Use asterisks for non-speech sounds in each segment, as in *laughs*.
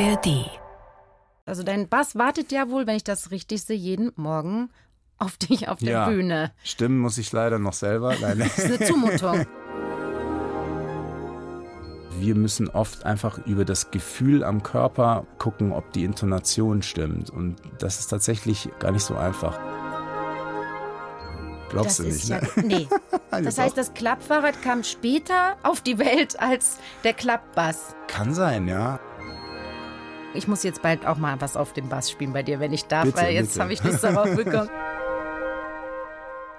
ARD. Also dein Bass wartet ja wohl, wenn ich das richtig sehe, jeden Morgen auf dich auf der ja, Bühne. Stimmen muss ich leider noch selber. Nein. Das ist eine Zumutung. Wir müssen oft einfach über das Gefühl am Körper gucken, ob die Intonation stimmt. Und das ist tatsächlich gar nicht so einfach. Glaubst das du ist nicht, ja, ne? Nee. *laughs* Das heißt, das Klappfahrrad kam später auf die Welt als der Klappbass. Kann sein, ja. Ich muss jetzt bald auch mal was auf dem Bass spielen bei dir, wenn ich darf, Bitte, weil jetzt habe ich Lust darauf *laughs* bekommen.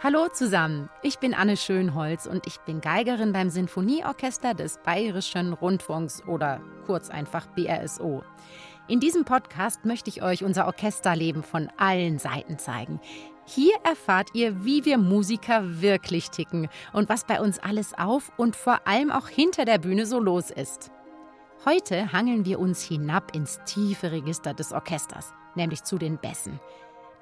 Hallo zusammen, ich bin Anne Schönholz und ich bin Geigerin beim Sinfonieorchester des Bayerischen Rundfunks oder kurz einfach BRSO. In diesem Podcast möchte ich euch unser Orchesterleben von allen Seiten zeigen. Hier erfahrt ihr, wie wir Musiker wirklich ticken und was bei uns alles auf und vor allem auch hinter der Bühne so los ist. Heute hangeln wir uns hinab ins tiefe Register des Orchesters, nämlich zu den Bässen.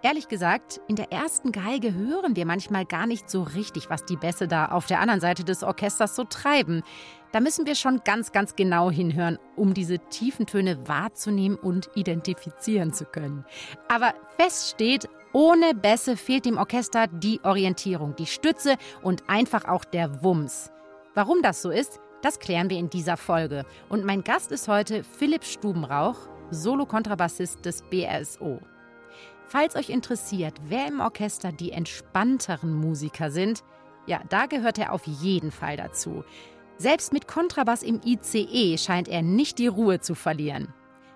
Ehrlich gesagt, in der ersten Geige hören wir manchmal gar nicht so richtig, was die Bässe da auf der anderen Seite des Orchesters so treiben. Da müssen wir schon ganz, ganz genau hinhören, um diese tiefen Töne wahrzunehmen und identifizieren zu können. Aber fest steht, ohne Bässe fehlt dem Orchester die Orientierung, die Stütze und einfach auch der Wumms. Warum das so ist, das klären wir in dieser Folge. Und mein Gast ist heute Philipp Stubenrauch, Solo-Kontrabassist des BRSO. Falls euch interessiert, wer im Orchester die entspannteren Musiker sind, ja, da gehört er auf jeden Fall dazu. Selbst mit Kontrabass im ICE scheint er nicht die Ruhe zu verlieren.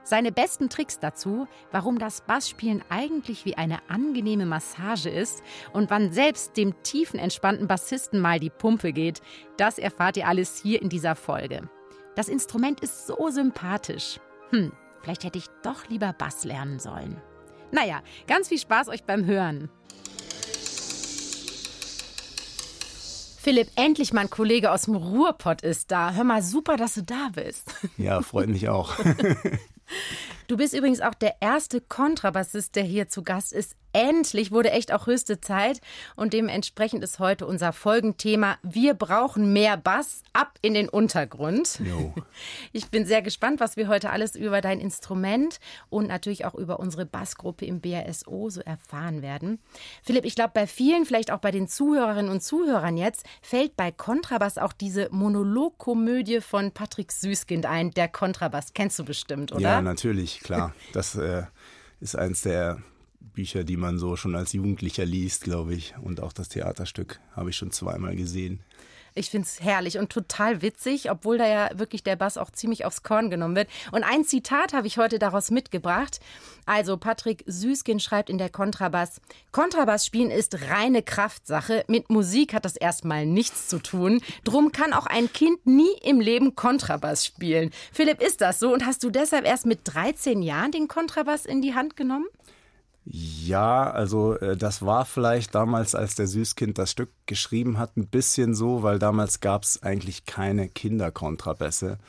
Seine besten Tricks dazu, warum das Bassspielen eigentlich wie eine angenehme Massage ist und wann selbst dem tiefen, entspannten Bassisten mal die Pumpe geht, das erfahrt ihr alles hier in dieser Folge. Das Instrument ist so sympathisch. Hm, vielleicht hätte ich doch lieber Bass lernen sollen. Naja, ganz viel Spaß euch beim Hören. Philipp, endlich mal ein Kollege aus dem Ruhrpott ist da. Hör mal, super, dass du da bist. Ja, freut mich auch. *laughs* Du bist übrigens auch der erste Kontrabassist, der hier zu Gast ist. Endlich wurde echt auch höchste Zeit und dementsprechend ist heute unser Folgenthema Wir brauchen mehr Bass ab in den Untergrund. Jo. *laughs* Ich bin sehr gespannt, was wir heute alles über dein Instrument und natürlich auch über unsere Bassgruppe im BRSO so erfahren werden. Philipp, ich glaube, bei vielen, vielleicht auch bei den Zuhörerinnen und Zuhörern jetzt, fällt bei Kontrabass auch diese Monologkomödie von Patrick Süßkind ein, der Kontrabass. Kennst du bestimmt, oder? Ja, natürlich, klar. Das äh, ist eins der Bücher, die man so schon als Jugendlicher liest, glaube ich. Und auch das Theaterstück habe ich schon zweimal gesehen. Ich finde es herrlich und total witzig, obwohl da ja wirklich der Bass auch ziemlich aufs Korn genommen wird. Und ein Zitat habe ich heute daraus mitgebracht. Also Patrick Süßkind schreibt in der Kontrabass, Kontrabass spielen ist reine Kraftsache. Mit Musik hat das erstmal nichts zu tun. Drum kann auch ein Kind nie im Leben Kontrabass spielen. Philipp, ist das so? Und hast du deshalb erst mit 13 Jahren den Kontrabass in die Hand genommen? Ja, also äh, das war vielleicht damals, als der Süßkind das Stück geschrieben hat, ein bisschen so, weil damals gab es eigentlich keine Kinderkontrabässe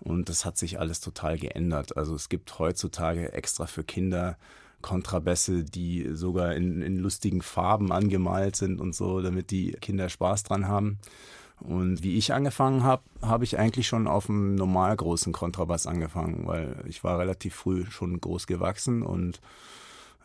und das hat sich alles total geändert. Also es gibt heutzutage extra für Kinder Kontrabässe, die sogar in, in lustigen Farben angemalt sind und so, damit die Kinder Spaß dran haben. Und wie ich angefangen habe, habe ich eigentlich schon auf einem normal großen Kontrabass angefangen, weil ich war relativ früh schon groß gewachsen und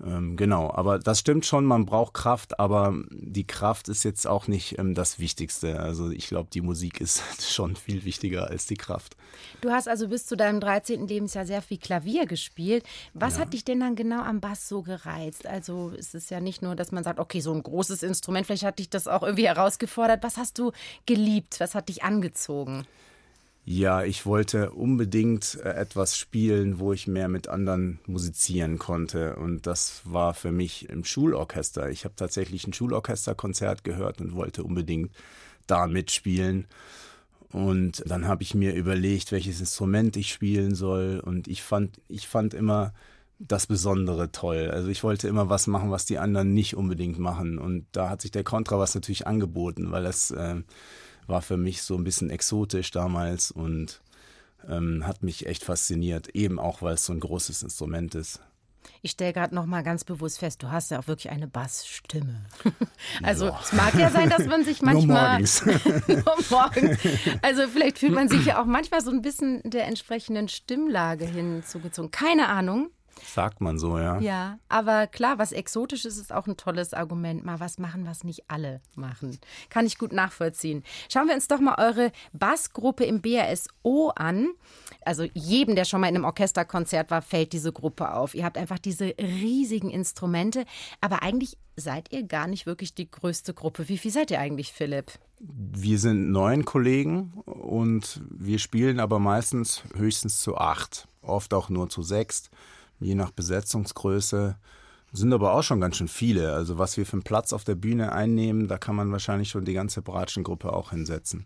ähm, genau, aber das stimmt schon, man braucht Kraft, aber die Kraft ist jetzt auch nicht ähm, das Wichtigste. Also ich glaube, die Musik ist *laughs* schon viel wichtiger als die Kraft. Du hast also bis zu deinem 13. Lebensjahr sehr viel Klavier gespielt. Was hat dich denn dann genau am Bass so gereizt? Also ist es ja nicht nur, dass man sagt, okay, so ein großes Instrument, vielleicht hat dich das auch irgendwie herausgefordert. Was hast du geliebt? Was hat dich angezogen? Ja, ich wollte unbedingt äh, etwas spielen, wo ich mehr mit anderen musizieren konnte. Und das war für mich im Schulorchester. Ich habe tatsächlich ein Schulorchesterkonzert gehört und wollte unbedingt da mitspielen. Und dann habe ich mir überlegt, welches Instrument ich spielen soll. Und ich fand, ich fand immer das Besondere toll. Also ich wollte immer was machen, was die anderen nicht unbedingt machen. Und da hat sich der Kontrabass natürlich angeboten, weil das äh, war für mich so ein bisschen exotisch damals und ähm, hat mich echt fasziniert, eben auch weil es so ein großes Instrument ist. Ich stelle gerade noch mal ganz bewusst fest, du hast ja auch wirklich eine Bassstimme. *laughs* Also ja. es mag ja sein, dass man sich *laughs* manchmal nur morgens. *laughs* nur morgens. Also vielleicht fühlt man sich ja auch manchmal so ein bisschen der entsprechenden Stimmlage hinzugezogen. Keine Ahnung. Sagt man so, ja. Ja, aber klar, was Exotisches ist auch ein tolles Argument. Mal was machen, was nicht alle machen. Kann ich gut nachvollziehen. Schauen wir uns doch mal eure Bassgruppe im BRSO an. Also jedem, der schon mal in einem Orchesterkonzert war, fällt diese Gruppe auf. Ihr habt einfach diese riesigen Instrumente, aber eigentlich seid ihr gar nicht wirklich die größte Gruppe. Wie viel seid ihr eigentlich, Philipp? Wir sind neun Kollegen und wir spielen aber meistens höchstens zu acht, oft auch nur zu sechs je nach Besetzungsgröße. Sind aber auch schon ganz schön viele. Also was wir für einen Platz auf der Bühne einnehmen, da kann man wahrscheinlich schon die ganze Bratschengruppe auch hinsetzen.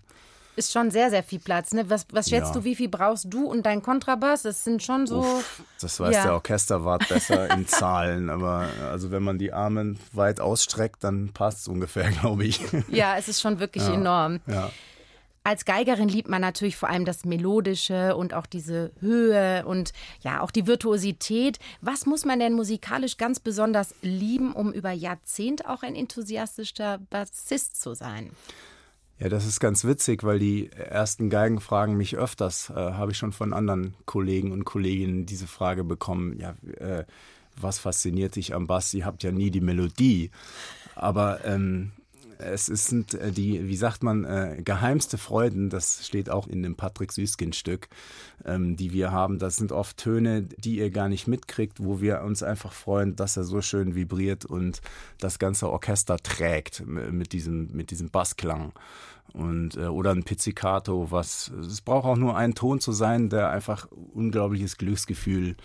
Ist schon sehr, sehr viel Platz. Ne? Was, was schätzt ja. du, wie viel brauchst du und dein Kontrabass? Das sind schon so. Uff, das weiß ja. der Orchesterwart besser in *laughs* Zahlen. Aber also wenn man die Arme weit ausstreckt, dann passt es ungefähr, *laughs* glaube ich. Ja, es ist schon wirklich ja. enorm. Ja. Als Geigerin liebt man natürlich vor allem das Melodische und auch diese Höhe und ja, auch die Virtuosität. Was muss man denn musikalisch ganz besonders lieben, um über Jahrzehnte auch ein enthusiastischer Bassist zu sein? Ja, das ist ganz witzig, weil die ersten Geigen fragen mich öfters, äh, habe ich schon von anderen Kollegen und Kolleginnen diese Frage bekommen, ja, äh, was fasziniert dich am Bass? Ihr habt ja nie die Melodie. Aber ähm, es sind äh, die, wie sagt man, äh, geheimste Freuden, das steht auch in dem Patrick Süßkind-Stück, ähm, die wir haben. Das sind oft Töne, die ihr gar nicht mitkriegt, wo wir uns einfach freuen, dass er so schön vibriert und das ganze Orchester trägt mit diesem, mit diesem Bassklang. Und, äh, oder ein Pizzicato, was, es braucht auch nur ein Ton zu sein, der einfach unglaubliches Glücksgefühl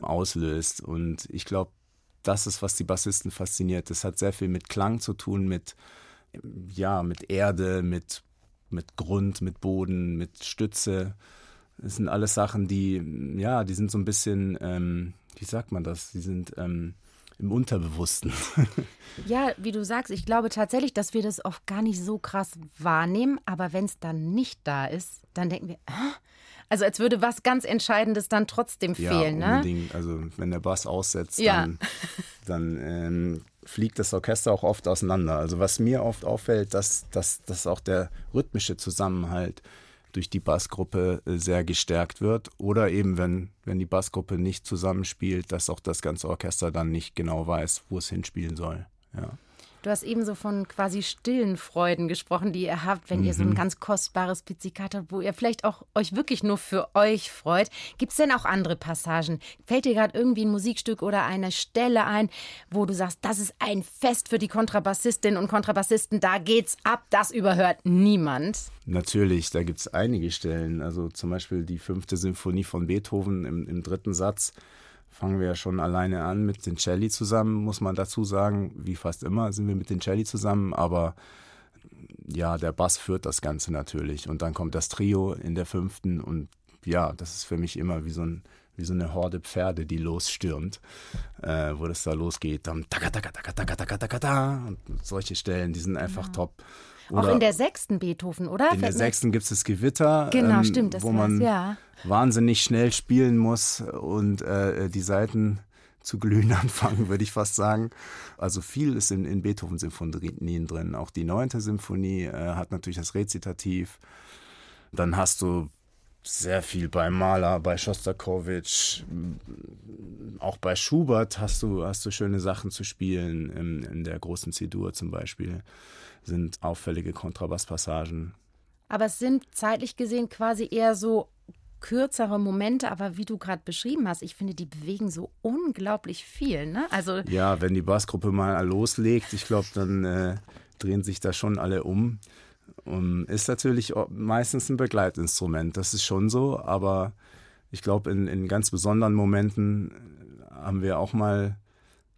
auslöst. Und ich glaube, das ist, was die Bassisten fasziniert. Das hat sehr viel mit Klang zu tun, mit ja, mit Erde, mit, mit Grund, mit Boden, mit Stütze. Das sind alles Sachen, die, ja, die sind so ein bisschen, ähm, wie sagt man das? Die sind ähm, im Unterbewussten. *laughs* ja, wie du sagst, ich glaube tatsächlich, dass wir das oft gar nicht so krass wahrnehmen, aber wenn es dann nicht da ist, dann denken wir, ah, also als würde was ganz Entscheidendes dann trotzdem ja, fehlen, ne? Unbedingt. Also wenn der Bass aussetzt, ja. dann, dann ähm, fliegt das Orchester auch oft auseinander. Also was mir oft auffällt, dass, dass, dass auch der rhythmische Zusammenhalt durch die Bassgruppe äh, sehr gestärkt wird. Oder eben, wenn, wenn die Bassgruppe nicht zusammenspielt, dass auch das ganze Orchester dann nicht genau weiß, wo es hinspielen soll. Ja. Du hast eben so von quasi stillen Freuden gesprochen, die ihr habt, wenn mhm. ihr so ein mhm. ganz kostbares Pizzicato habt, wo ihr vielleicht auch euch wirklich nur für euch freut. Gibt es denn auch andere Passagen? Fällt dir gerade irgendwie ein Musikstück oder eine Stelle ein, wo du sagst, das ist ein Fest für die Kontrabassistinnen und Kontrabassisten, da geht's ab, das überhört niemand? Natürlich, da gibt es einige Stellen. Also zum Beispiel die fünfte Symphonie von Beethoven im, im dritten Satz fangen wir ja schon alleine an mit den Celli zusammen, muss man dazu sagen. Wie fast immer sind wir mit den Celli zusammen, aber ja, der Bass führt das Ganze natürlich. Und dann kommt das Trio in der fünften und ja, das ist für mich immer wie so, ein, wie so eine Horde Pferde, die losstürmt, äh, wo das da losgeht. Dann taka, taka, taka, taka, taka, taka, und solche Stellen, die sind einfach ja. top. Oder Auch in der sechsten Beethoven, oder? In der sechsten gibt es das Gewitter. Genau, ähm, stimmt, das wo man ja. wahnsinnig schnell spielen muss und äh, die Seiten zu glühen *laughs* anfangen, würde ich fast sagen. Also viel ist in, in Beethoven-Symphonien drin. Auch die neunte Symphonie äh, hat natürlich das Rezitativ. Dann hast du sehr viel bei Mahler, bei Schostakowitsch, auch bei Schubert hast du, hast du schöne Sachen zu spielen, in, in der großen C-Dur zum Beispiel sind auffällige Kontrabasspassagen. Aber es sind zeitlich gesehen quasi eher so kürzere Momente, aber wie du gerade beschrieben hast, ich finde, die bewegen so unglaublich viel. Ne? Also ja, wenn die Bassgruppe mal loslegt, ich glaube, dann äh, drehen sich da schon alle um. Um, ist natürlich meistens ein Begleitinstrument, das ist schon so, aber ich glaube, in, in ganz besonderen Momenten haben wir auch mal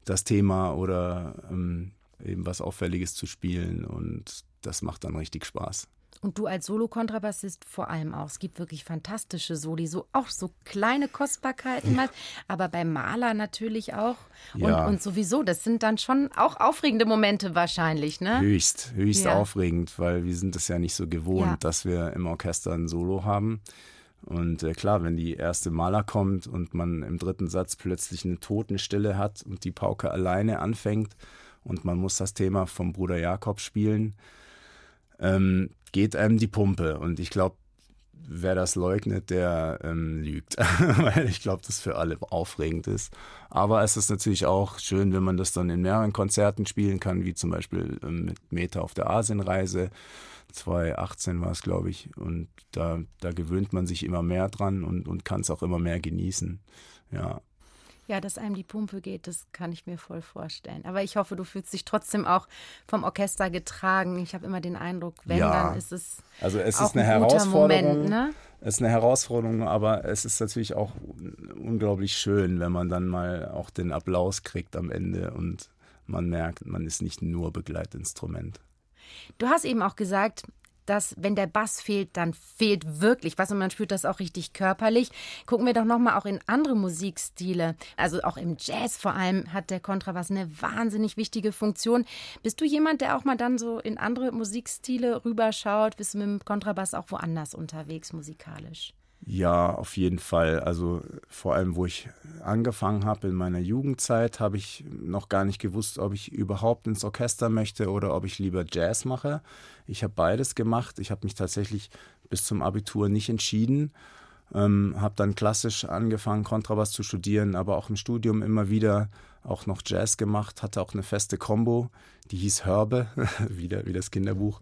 das Thema oder ähm, eben was Auffälliges zu spielen und das macht dann richtig Spaß. Und du als Solo-Kontrabassist vor allem auch. Es gibt wirklich fantastische Soli, so auch so kleine Kostbarkeiten, ja. aber beim Maler natürlich auch. Ja. Und, und, sowieso, das sind dann schon auch aufregende Momente wahrscheinlich, ne? Höchst, höchst ja. aufregend, weil wir sind es ja nicht so gewohnt, dass wir im Orchester ein Solo haben Und äh, klar, wenn die erste Maler kommt und man im dritten Satz plötzlich eine Totenstille hat und die Pauke alleine anfängt und man muss das Thema vom Bruder Jakob spielen, ähm, geht einem die Pumpe. Und ich glaube, wer das leugnet, der ähm, lügt, *laughs* weil ich glaube, das für alle aufregend ist. Aber es ist natürlich auch schön, wenn man das dann in mehreren Konzerten spielen kann, wie zum Beispiel ähm, mit Meta auf der Asienreise. 2018 war es, glaube ich. Und da, da gewöhnt man sich immer mehr dran und, und kann es auch immer mehr genießen. Ja, ja, dass einem die Pumpe geht, das kann ich mir voll vorstellen. Aber ich hoffe, du fühlst dich trotzdem auch vom Orchester getragen. Ich habe immer den Eindruck, wenn, ja. dann ist es. Also es auch ist eine ein Herausforderung. Moment, ne? Es ist eine Herausforderung, aber es ist natürlich auch unglaublich schön, wenn man dann mal auch den Applaus kriegt am Ende und man merkt, man ist nicht nur Begleitinstrument. Du hast eben auch gesagt, dass wenn der Bass fehlt, dann fehlt wirklich was und man spürt das auch richtig körperlich. Gucken wir doch noch mal auch in andere Musikstile, also auch im Jazz vor allem hat der Kontrabass eine wahnsinnig wichtige Funktion. Bist du jemand, der auch mal dann so in andere Musikstile rüberschaut? Bist du mit dem Kontrabass auch woanders unterwegs musikalisch? Ja, auf jeden Fall. Also vor allem, wo ich angefangen habe in meiner Jugendzeit, habe ich noch gar nicht gewusst, ob ich überhaupt ins Orchester möchte oder ob ich lieber Jazz mache. Ich habe beides gemacht. Ich habe mich tatsächlich bis zum Abitur nicht entschieden. Ähm, habe dann klassisch angefangen, Kontrabass zu studieren, aber auch im Studium immer wieder auch noch Jazz gemacht, hatte auch eine feste Combo, die hieß Hörbe, *laughs* wieder wie das Kinderbuch.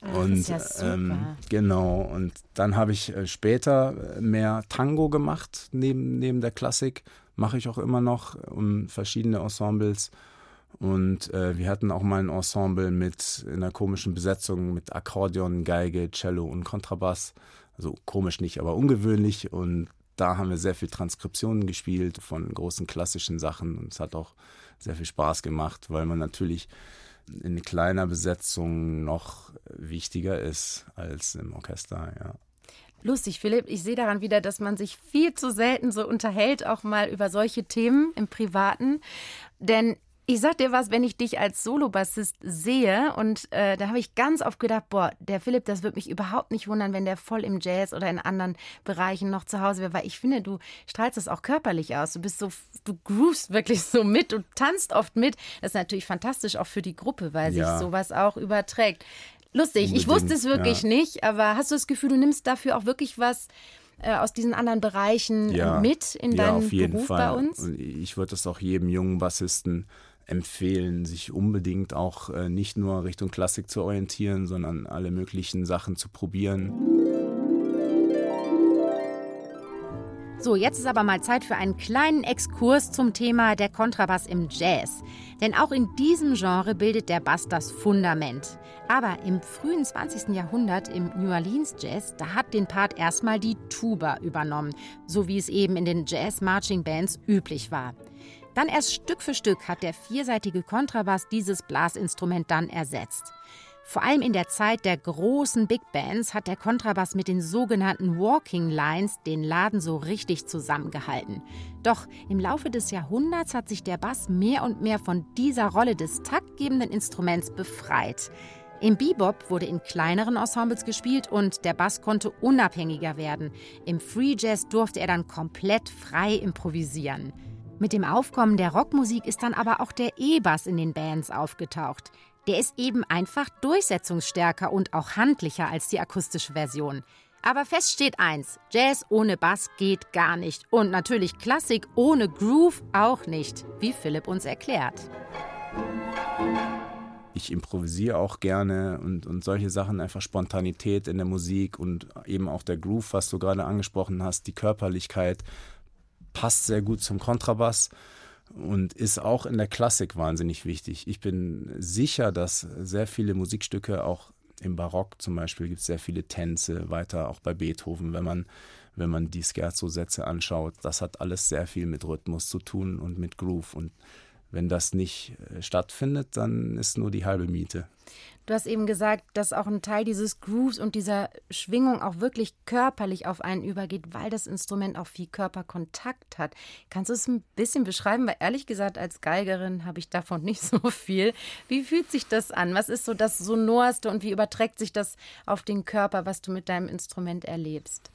Ah, und ja ähm, genau, und dann habe ich äh, später mehr Tango gemacht neben, neben der Klassik. Mache ich auch immer noch um verschiedene Ensembles. Und äh, wir hatten auch mal ein Ensemble mit einer komischen Besetzung mit Akkordeon, Geige, Cello und Kontrabass. Also komisch nicht, aber ungewöhnlich. Und da haben wir sehr viel Transkriptionen gespielt von großen klassischen Sachen. Und es hat auch sehr viel Spaß gemacht, weil man natürlich in kleiner Besetzung noch wichtiger ist als im Orchester, ja. Lustig, Philipp. Ich sehe daran wieder, dass man sich viel zu selten so unterhält, auch mal über solche Themen im Privaten. Denn ich sag dir was, wenn ich dich als Solobassist sehe und äh, da habe ich ganz oft gedacht, boah, der Philipp, das würde mich überhaupt nicht wundern, wenn der voll im Jazz oder in anderen Bereichen noch zu Hause wäre, weil ich finde, du strahlst das auch körperlich aus. Du bist so, du groovst wirklich so mit, du tanzt oft mit. Das ist natürlich fantastisch auch für die Gruppe, weil Ja. sich sowas auch überträgt. Lustig, ich Unbedingt, wusste es wirklich ja. nicht, aber hast du das Gefühl, du nimmst dafür auch wirklich was äh, aus diesen anderen Bereichen äh, mit in ja, deinen auf jeden Beruf Fall. bei uns? Und ich würde es auch jedem jungen Bassisten empfehlen, sich unbedingt auch äh, nicht nur Richtung Klassik zu orientieren, sondern alle möglichen Sachen zu probieren. So, jetzt ist aber mal Zeit für einen kleinen Exkurs zum Thema der Kontrabass im Jazz. Denn auch in diesem Genre bildet der Bass das Fundament. Aber im frühen 20. Jahrhundert im New Orleans Jazz, da hat den Part erstmal die Tuba übernommen, so wie es eben in den Jazz-Marching-Bands üblich war. Dann erst Stück für Stück hat der vierseitige Kontrabass dieses Blasinstrument dann ersetzt. Vor allem in der Zeit der großen Big Bands hat der Kontrabass mit den sogenannten Walking Lines den Laden so richtig zusammengehalten. Doch im Laufe des Jahrhunderts hat sich der Bass mehr und mehr von dieser Rolle des taktgebenden Instruments befreit. Im Bebop wurde in kleineren Ensembles gespielt und der Bass konnte unabhängiger werden. Im Free Jazz durfte er dann komplett frei improvisieren. Mit dem Aufkommen der Rockmusik ist dann aber auch der E-Bass in den Bands aufgetaucht. Der ist eben einfach durchsetzungsstärker und auch handlicher als die akustische Version. Aber fest steht eins: Jazz ohne Bass geht gar nicht. Und natürlich Klassik ohne Groove auch nicht, wie Philipp uns erklärt. Ich improvisiere auch gerne und, und solche Sachen, einfach Spontanität in der Musik und eben auch der Groove, was du gerade angesprochen hast, die Körperlichkeit passt sehr gut zum Kontrabass und ist auch in der Klassik wahnsinnig wichtig. Ich bin sicher, dass sehr viele Musikstücke auch im Barock zum Beispiel gibt es sehr viele Tänze, weiter auch bei Beethoven, wenn man, wenn man die Scherzo-Sätze anschaut. Das hat alles sehr viel mit Rhythmus zu tun und mit Groove. Und wenn das nicht äh, stattfindet, dann ist nur die halbe Miete. Du hast eben gesagt, dass auch ein Teil dieses Grooves und dieser Schwingung auch wirklich körperlich auf einen übergeht, weil das Instrument auch viel Körperkontakt hat. Kannst du es ein bisschen beschreiben? Weil ehrlich gesagt, als Geigerin habe ich davon *laughs* nicht so viel. Wie fühlt sich das an? Was ist so das Sonorste und wie überträgt sich das auf den Körper, was du mit deinem Instrument erlebst?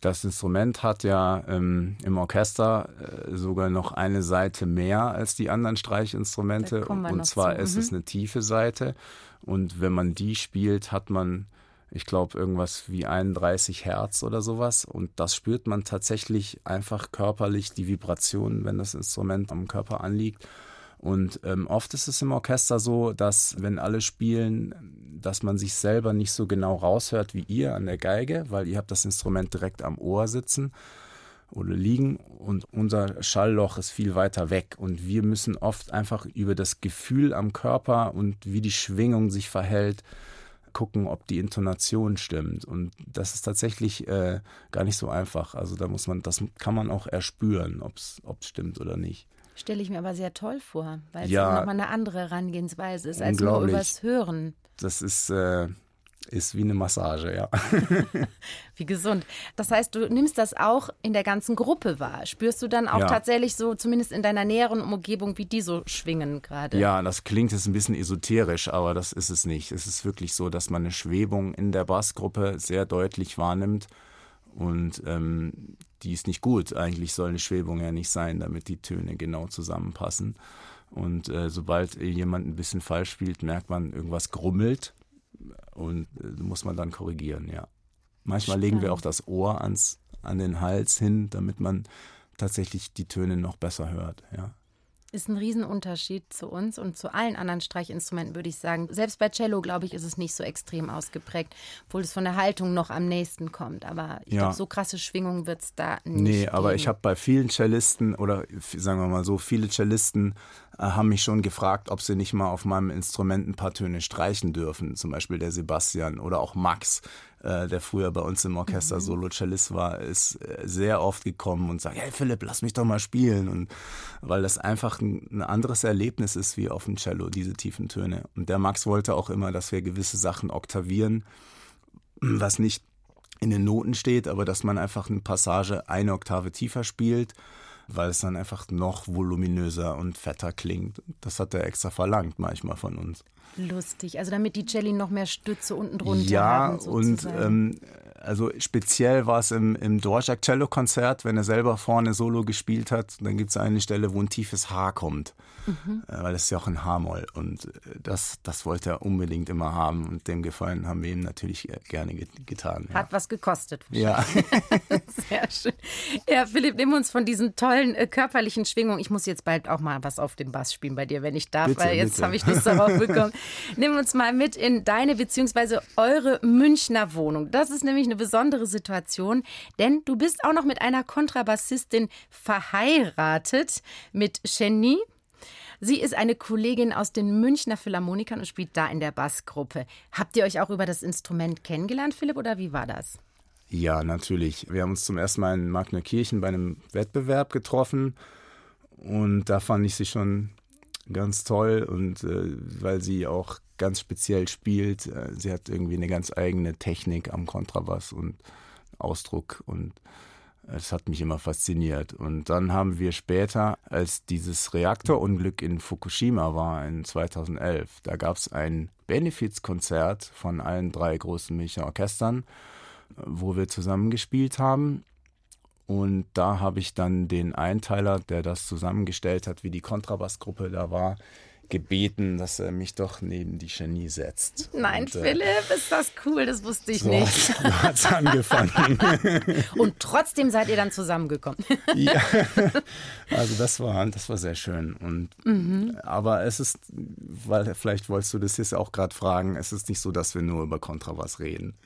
Das Instrument hat ja ähm, im Orchester äh, sogar noch eine Seite mehr als die anderen Streichinstrumente. Und zwar zu. ist mhm. es eine tiefe Seite. Und wenn man die spielt, hat man, ich glaube, irgendwas wie 31 Hertz oder sowas. Und das spürt man tatsächlich einfach körperlich, die Vibrationen, wenn das Instrument am Körper anliegt. Und ähm, oft ist es im Orchester so, dass wenn alle spielen, dass man sich selber nicht so genau raushört wie ihr an der Geige, weil ihr habt das Instrument direkt am Ohr sitzen oder liegen und unser Schallloch ist viel weiter weg und wir müssen oft einfach über das Gefühl am Körper und wie die Schwingung sich verhält gucken, ob die Intonation stimmt und das ist tatsächlich äh, gar nicht so einfach. Also da muss man, das kann man auch erspüren, ob es stimmt oder nicht. Stelle ich mir aber sehr toll vor, weil ja, es nochmal eine andere Herangehensweise ist, als nur übers Hören. Das ist, äh, ist wie eine Massage, ja. *laughs* wie gesund. Das heißt, du nimmst das auch in der ganzen Gruppe wahr. Spürst du dann auch ja. tatsächlich so, zumindest in deiner näheren Umgebung, wie die so schwingen gerade? Ja, das klingt jetzt ein bisschen esoterisch, aber das ist es nicht. Es ist wirklich so, dass man eine Schwebung in der Bassgruppe sehr deutlich wahrnimmt. Und ähm, die ist nicht gut. Eigentlich soll eine Schwebung ja nicht sein, damit die Töne genau zusammenpassen. Und äh, sobald jemand ein bisschen falsch spielt, merkt man, irgendwas grummelt und äh, muss man dann korrigieren, ja. Manchmal Spannend. legen wir auch das Ohr ans, an den Hals hin, damit man tatsächlich die Töne noch besser hört, ja ist ein Riesenunterschied zu uns und zu allen anderen Streichinstrumenten, würde ich sagen. Selbst bei Cello, glaube ich, ist es nicht so extrem ausgeprägt, obwohl es von der Haltung noch am nächsten kommt. Aber ich ja. glaube, so krasse Schwingungen wird es da nicht. Nee, geben. aber ich habe bei vielen Cellisten oder sagen wir mal so, viele Cellisten äh, haben mich schon gefragt, ob sie nicht mal auf meinem Instrument ein paar Töne streichen dürfen. Zum Beispiel der Sebastian oder auch Max, äh, der früher bei uns im Orchester mhm. Solo-Cellist war, ist äh, sehr oft gekommen und sagt, hey Philipp, lass mich doch mal spielen. Und weil das einfach ein, ein anderes Erlebnis ist wie auf dem Cello, diese tiefen Töne. Und der Max wollte auch immer, dass wir gewisse Sachen oktavieren, was nicht in den Noten steht, aber dass man einfach eine Passage eine Oktave tiefer spielt weil es dann einfach noch voluminöser und fetter klingt. Das hat er extra verlangt manchmal von uns. Lustig, also damit die Celli noch mehr Stütze unten drunter ja, haben. Ja, und ähm, also speziell war es im, im Dvorak Cello Konzert, wenn er selber vorne Solo gespielt hat, dann gibt es eine Stelle, wo ein tiefes H kommt, mhm. äh, weil es ist ja auch ein H-Moll und äh, das, das wollte er unbedingt immer haben und dem Gefallen haben wir ihm natürlich äh, gerne getan. Ja. Hat was gekostet. Ja. *laughs* Sehr schön. Ja, Philipp, nimm uns von diesen tollen äh, körperlichen Schwingungen. Ich muss jetzt bald auch mal was auf dem Bass spielen bei dir, wenn ich darf, bitte, weil jetzt habe ich Lust darauf *laughs* bekommen. nimm uns mal mit in deine bzw. eure Münchner Wohnung. Das ist nämlich eine besondere Situation, denn du bist auch noch mit einer Kontrabassistin verheiratet, mit Jenny. Sie ist eine Kollegin aus den Münchner Philharmonikern und spielt da in der Bassgruppe. Habt ihr euch auch über das Instrument kennengelernt, Philipp, oder wie war das? Ja, natürlich. Wir haben uns zum ersten Mal in Magnerkirchen bei einem Wettbewerb getroffen und da fand ich sie schon ganz toll und äh, weil sie auch ganz speziell spielt. Äh, sie hat irgendwie eine ganz eigene Technik am Kontrabass und Ausdruck und es hat mich immer fasziniert. Und dann haben wir später, als dieses Reaktorunglück in Fukushima war, in 2011, da gab es ein Benefizkonzert von allen drei großen Münchner Orchestern, wo wir zusammen gespielt haben. Und da habe ich dann den Einteiler, der das zusammengestellt hat, wie die Kontrabassgruppe da war, gebeten, dass er mich doch neben die Genie setzt. Nein, und, äh, Philipp, ist das cool, das wusste ich so nicht. So hat es angefangen. *laughs* und trotzdem seid ihr dann zusammengekommen. *laughs* ja, also das war, das war sehr schön. Und, mhm. Aber es ist, weil vielleicht wolltest du das jetzt auch gerade fragen, es ist nicht so, dass wir nur über Kontrabass reden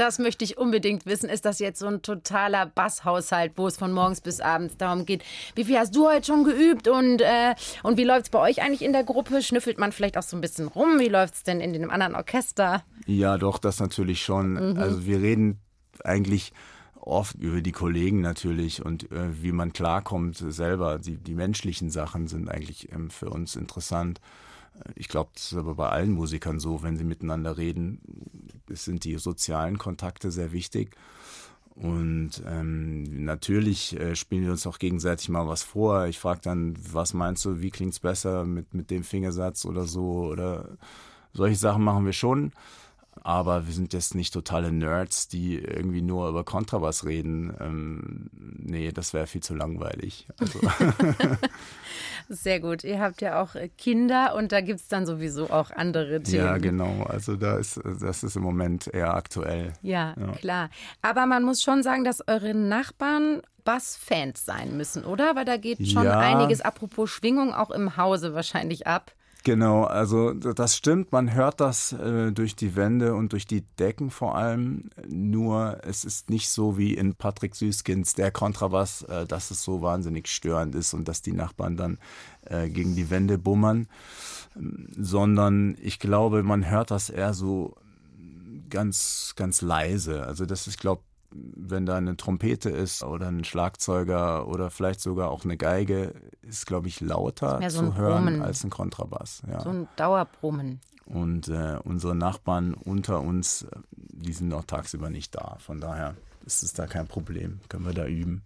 das möchte ich unbedingt wissen. Ist das jetzt so ein totaler Basshaushalt, wo es von morgens bis abends darum geht? Wie viel hast du heute schon geübt und, äh, und wie läuft es bei euch eigentlich in der Gruppe? Schnüffelt man vielleicht auch so ein bisschen rum? Wie läuft es denn in dem anderen Orchester? Ja, doch, das natürlich schon. Mhm. Also wir reden eigentlich oft über die Kollegen natürlich und äh, wie man klarkommt selber. Die, die menschlichen Sachen sind eigentlich ähm, für uns interessant. Ich glaube, das ist aber bei allen Musikern so, wenn sie miteinander reden, sind die sozialen Kontakte sehr wichtig. Und ähm, natürlich äh, spielen wir uns auch gegenseitig mal was vor. Ich frage dann, was meinst du, wie klingt es besser mit, mit dem Fingersatz oder so? Oder solche Sachen machen wir schon. Aber wir sind jetzt nicht totale Nerds, die irgendwie nur über Kontrabass reden. Ähm, nee, das wäre viel zu langweilig. Also. *laughs* Sehr gut. Ihr habt ja auch äh, Kinder und da gibt es dann sowieso auch andere Themen. Ja, genau. Also da ist, das ist im Moment eher aktuell. Ja, ja. klar. Aber man muss schon sagen, dass eure Nachbarn Bass-Fans sein müssen, oder? Weil da geht schon ja. einiges, apropos Schwingung, auch im Hause wahrscheinlich ab. Genau, also das stimmt, man hört das äh, durch die Wände und durch die Decken vor allem, nur es ist nicht so wie in Patrick Süßkins der Kontrabass, äh, dass es so wahnsinnig störend ist und dass die Nachbarn dann äh, gegen die Wände bummern, sondern ich glaube, man hört das eher so ganz, ganz leise. Also das ist, glaube, wenn da eine Trompete ist oder ein Schlagzeuger oder vielleicht sogar auch eine Geige, ist, glaube ich, lauter so zu hören Brummen. als ein Kontrabass. Ja. So ein Dauerbrummen. Und äh, unsere Nachbarn unter uns, die sind auch tagsüber nicht da. Von daher ist es da kein Problem. Können wir da üben.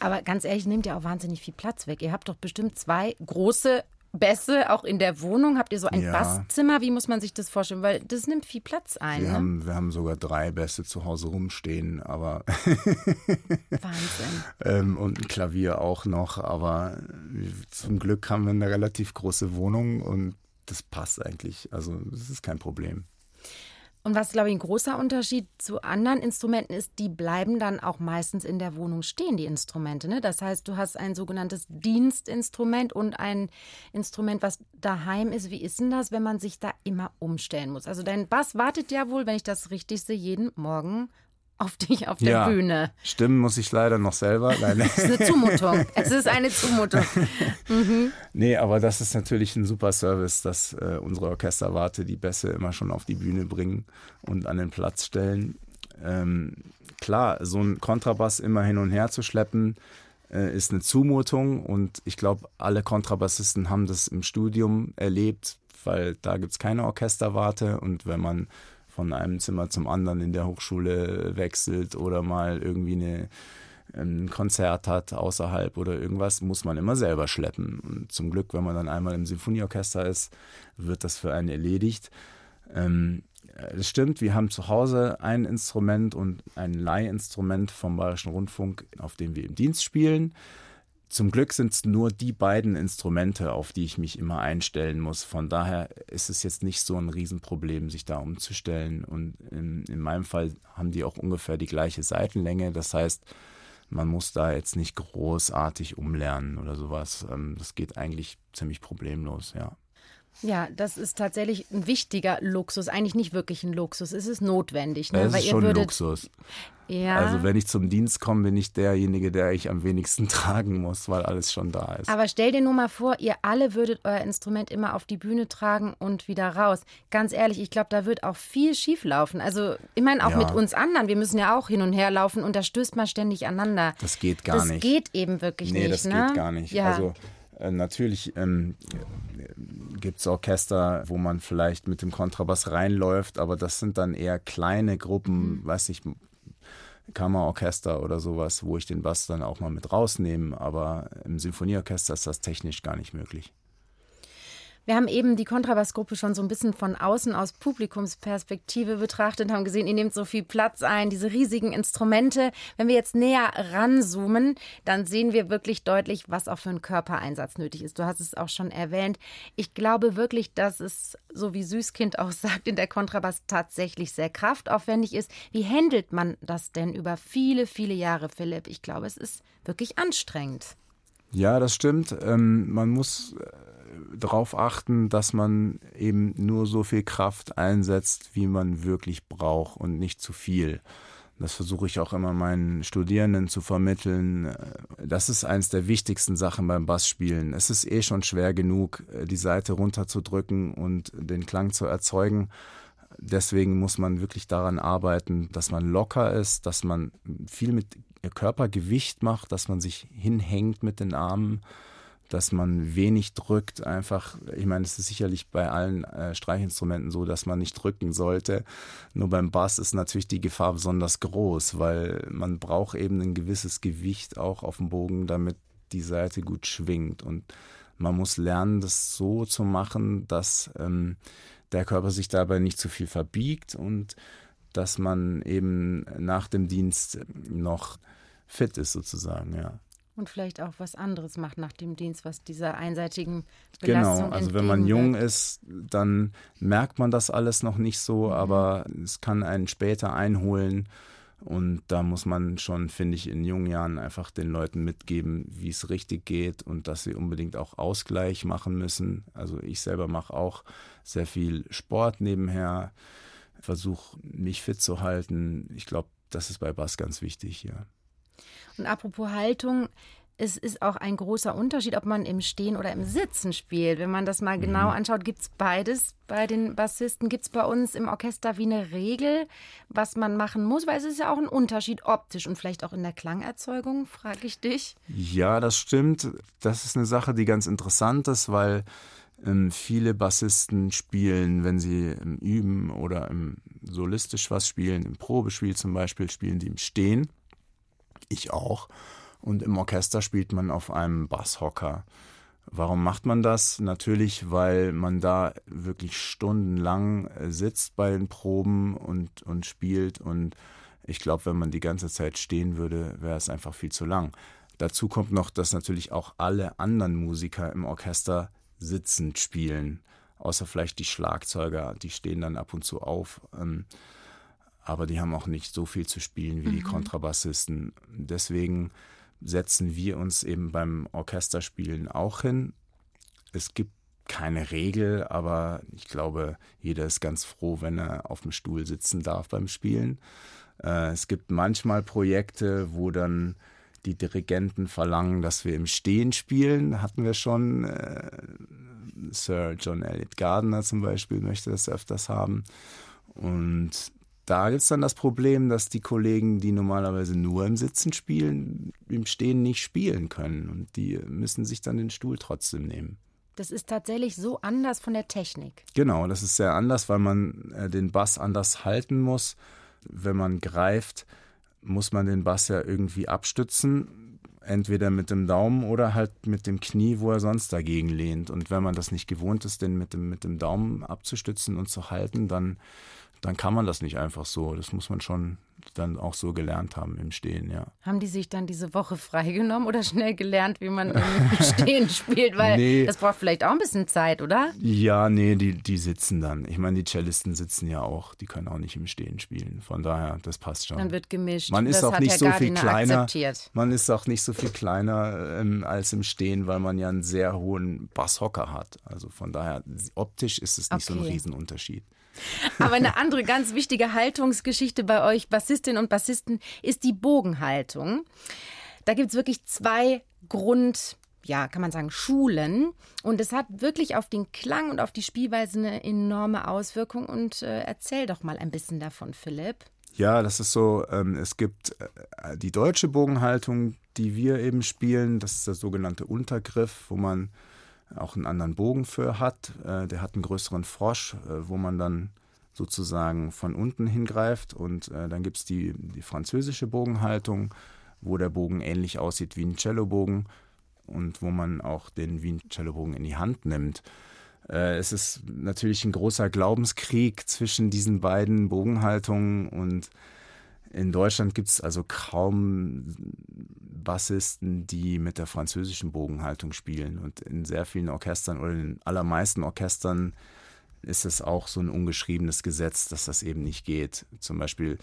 Aber ganz ehrlich, nimmt ja auch wahnsinnig viel Platz weg. Ihr habt doch bestimmt zwei große Bässe auch in der Wohnung? Habt ihr so ein ja. Basszimmer? Wie muss man sich das vorstellen? Weil das nimmt viel Platz ein. Wir, ne? haben, wir haben sogar drei Bässe zu Hause rumstehen, aber. *laughs* Wahnsinn. ähm, und ein Klavier auch noch, aber zum Glück haben wir eine relativ große Wohnung und das passt eigentlich. Also, das ist kein Problem. Und was, glaube ich, ein großer Unterschied zu anderen Instrumenten ist, die bleiben dann auch meistens in der Wohnung stehen, die Instrumente. Ne? Das heißt, du hast ein sogenanntes Dienstinstrument und ein Instrument, was daheim ist. Wie ist denn das, wenn man sich da immer umstellen muss? Also dein Bass wartet ja wohl, wenn ich das richtig sehe, jeden Morgen auf dich auf der ja, Bühne. Stimmen muss ich leider noch selber. Nein. *laughs* es ist eine Zumutung. Es ist eine Zumutung. *laughs* Mhm. Nee, aber das ist natürlich ein super Service, dass äh, unsere Orchesterwarte die Bässe immer schon auf die Bühne bringen und an den Platz stellen. Ähm, klar, so ein Kontrabass immer hin und her zu schleppen, äh, ist eine Zumutung und ich glaube, alle Kontrabassisten haben das im Studium erlebt, weil da gibt es keine Orchesterwarte und wenn man von einem Zimmer zum anderen in der Hochschule wechselt oder mal irgendwie eine, ein Konzert hat außerhalb oder irgendwas, muss man immer selber schleppen. Und zum Glück, wenn man dann einmal im Sinfonieorchester ist, wird das für einen erledigt. Ähm, es stimmt, wir haben zu Hause ein Instrument und ein Leihinstrument vom Bayerischen Rundfunk, auf dem wir im Dienst spielen. Zum Glück sind es nur die beiden Instrumente, auf die ich mich immer einstellen muss. Von daher ist es jetzt nicht so ein Riesenproblem, sich da umzustellen. Und in, in meinem Fall haben die auch ungefähr die gleiche Seitenlänge. Das heißt, man muss da jetzt nicht großartig umlernen oder sowas. Ähm, das geht eigentlich ziemlich problemlos, ja. Ja, das ist tatsächlich ein wichtiger Luxus. Eigentlich nicht wirklich ein Luxus. Es ist notwendig. Ne? Es ist Weil schon würdet, Luxus. Ja. Also wenn ich zum Dienst komme, bin ich derjenige, der ich am wenigsten *laughs* tragen muss, weil alles schon da ist. Aber stell dir nur mal vor, ihr alle würdet euer Instrument immer auf die Bühne tragen und wieder raus. Ganz ehrlich, ich glaube, da wird auch viel schief laufen. Also ich meine auch ja. mit uns anderen, wir müssen ja auch hin und her laufen und da stößt man ständig aneinander. Das geht gar das nicht. Das geht eben wirklich nee, nicht. Nee, das ne? geht gar nicht. Ja. Also natürlich ähm, gibt es Orchester, wo man vielleicht mit dem Kontrabass reinläuft, aber das sind dann eher kleine Gruppen, mhm. weiß ich, Kammerorchester oder sowas, wo ich den Bass dann auch mal mit rausnehme. Aber im Symphonieorchester ist das technisch gar nicht möglich. Wir haben eben die Kontrabassgruppe schon so ein bisschen von außen aus Publikumsperspektive betrachtet, haben gesehen, ihr nehmt so viel Platz ein, diese riesigen Instrumente. Wenn wir jetzt näher ranzoomen, dann sehen wir wirklich deutlich, was auch für ein Körpereinsatz nötig ist. Du hast es auch schon erwähnt. Ich glaube wirklich, dass es, so wie Süßkind auch *laughs* sagt, in der Kontrabass tatsächlich sehr kraftaufwendig ist. Wie handelt man das denn über viele, viele Jahre, Philipp? Ich glaube, es ist wirklich anstrengend. Ja, das stimmt. Ähm, man muss äh, darauf achten, dass man eben nur so viel Kraft einsetzt, wie man wirklich braucht und nicht zu viel. Das versuche ich auch immer meinen Studierenden zu vermitteln. Das ist eines der wichtigsten Sachen beim Bassspielen. Es ist eh schon schwer genug, die Seite runterzudrücken und den Klang zu erzeugen. Deswegen muss man wirklich daran arbeiten, dass man locker ist, dass man viel mit Körpergewicht macht, dass man sich hinhängt mit den Armen dass man wenig drückt, einfach, ich meine, es ist sicherlich bei allen äh, Streichinstrumenten so, dass man nicht drücken sollte. Nur beim Bass ist natürlich die Gefahr besonders groß, weil man braucht eben ein gewisses Gewicht auch auf dem Bogen, damit die Seite gut schwingt. Und man muss lernen, das so zu machen, dass ähm, der Körper sich dabei nicht zu viel verbiegt und dass man eben nach dem Dienst noch fit ist sozusagen, ja. Und vielleicht auch was anderes macht nach dem Dienst, was dieser einseitigen Belastung Genau, also wenn man jung ist, dann merkt man das alles noch nicht so, mhm. aber es kann einen später einholen. Und da muss man schon, finde ich, in jungen Jahren einfach den Leuten mitgeben, wie es richtig geht und dass sie unbedingt auch Ausgleich machen müssen. Also ich selber mache auch sehr viel Sport nebenher, versuche mich fit zu halten. Ich glaube, das ist bei Bass ganz wichtig, ja. Und apropos Haltung, es ist auch ein großer Unterschied, ob man im Stehen oder im Sitzen spielt. Wenn man das mal genau mhm. anschaut, gibt es beides bei den Bassisten. Gibt es bei uns im Orchester wie eine Regel, was man machen muss? Weil es ist ja auch ein Unterschied optisch und vielleicht auch in der Klangerzeugung, frage ich dich. Ja, das stimmt. Das ist eine Sache, die ganz interessant ist, weil ähm, viele Bassisten spielen, wenn sie im Üben oder im solistisch was spielen, im Probespiel zum Beispiel, spielen die im Stehen ich auch. Und im Orchester spielt man auf einem Basshocker. Warum macht man das? Natürlich, weil man da wirklich stundenlang äh, sitzt bei den Proben und, und spielt. Und ich glaube, wenn man die ganze Zeit stehen würde, wäre es einfach viel zu lang. Dazu kommt noch, dass natürlich auch alle anderen Musiker im Orchester sitzend spielen. Außer vielleicht die Schlagzeuger, die stehen dann ab und zu auf. Aber die haben auch nicht so viel zu spielen wie mhm. die Kontrabassisten. Deswegen setzen wir uns eben beim Orchesterspielen auch hin. Es gibt keine Regel, aber ich glaube, jeder ist ganz froh, wenn er auf dem Stuhl sitzen darf beim Spielen. Äh, es gibt manchmal Projekte, wo dann die Dirigenten verlangen, dass wir im Stehen spielen. Hatten wir schon. Äh, Sir John Elliott Gardner zum Beispiel möchte das öfters haben. Und da gibt es dann das Problem, dass die Kollegen, die normalerweise nur im Sitzen spielen, im Stehen nicht spielen können. Und die müssen sich dann den Stuhl trotzdem nehmen. Das ist tatsächlich so anders von der Technik. Genau, das ist sehr anders, weil man äh, den Bass anders halten muss. Wenn man greift, muss man den Bass ja irgendwie abstützen. Entweder mit dem Daumen oder halt mit dem Knie, wo er sonst dagegen lehnt. Und wenn man das nicht gewohnt ist, den mit dem, mit dem Daumen abzustützen und zu halten, dann dann kann man das nicht einfach so. Das muss man schon dann auch so gelernt haben im Stehen, ja. Haben die sich dann diese Woche freigenommen oder schnell gelernt, wie man im *laughs* Stehen spielt? Weil nee. das braucht vielleicht auch ein bisschen Zeit, oder? Ja, nee, die, die sitzen dann. Ich meine, die Cellisten sitzen ja auch, die können auch nicht im Stehen spielen. Von daher, das passt schon. Dann wird gemischt. Man ist auch nicht Herr so Gardiner viel kleiner. Akzeptiert. Man ist auch nicht so viel kleiner ähm, als im Stehen, weil man ja einen sehr hohen Basshocker hat. Also von daher, optisch ist es nicht okay. so ein Riesenunterschied. Aber eine andere ganz wichtige Haltungsgeschichte bei euch Bassistinnen und Bassisten ist die Bogenhaltung. Da gibt es wirklich zwei Grund, ja, kann man sagen, Schulen. Und es hat wirklich auf den Klang und auf die Spielweise eine enorme Auswirkung. Und äh, erzähl doch mal ein bisschen davon, Philipp. Ja, das ist so, ähm, es gibt äh, die deutsche Bogenhaltung, die wir eben spielen. Das ist der sogenannte Untergriff, wo man auch einen anderen Bogen für hat. Äh, der hat einen größeren Frosch, äh, wo man dann sozusagen von unten hingreift. Und äh, dann gibt es die, die französische Bogenhaltung, wo der Bogen ähnlich aussieht wie ein Cellobogen und wo man auch den wie ein Cellobogen in die Hand nimmt. Es ist natürlich ein großer Glaubenskrieg zwischen diesen beiden Bogenhaltungen und in Deutschland gibt es also kaum Bassisten, die mit der französischen Bogenhaltung spielen. Und in sehr vielen Orchestern oder in allermeisten Orchestern ist es auch so ein ungeschriebenes Gesetz, dass das eben nicht geht. Zum Beispiel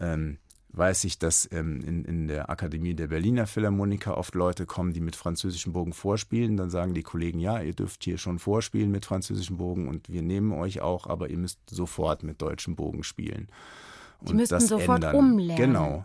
ähm, weiß ich, dass ähm, in, in der Akademie der Berliner Philharmoniker oft Leute kommen, die mit französischem Bogen vorspielen. Dann sagen die Kollegen, ja, ihr dürft hier schon vorspielen mit französischem Bogen und wir nehmen euch auch, aber ihr müsst sofort mit deutschem Bogen spielen. Die müssten sofort ändern. umlernen. Genau.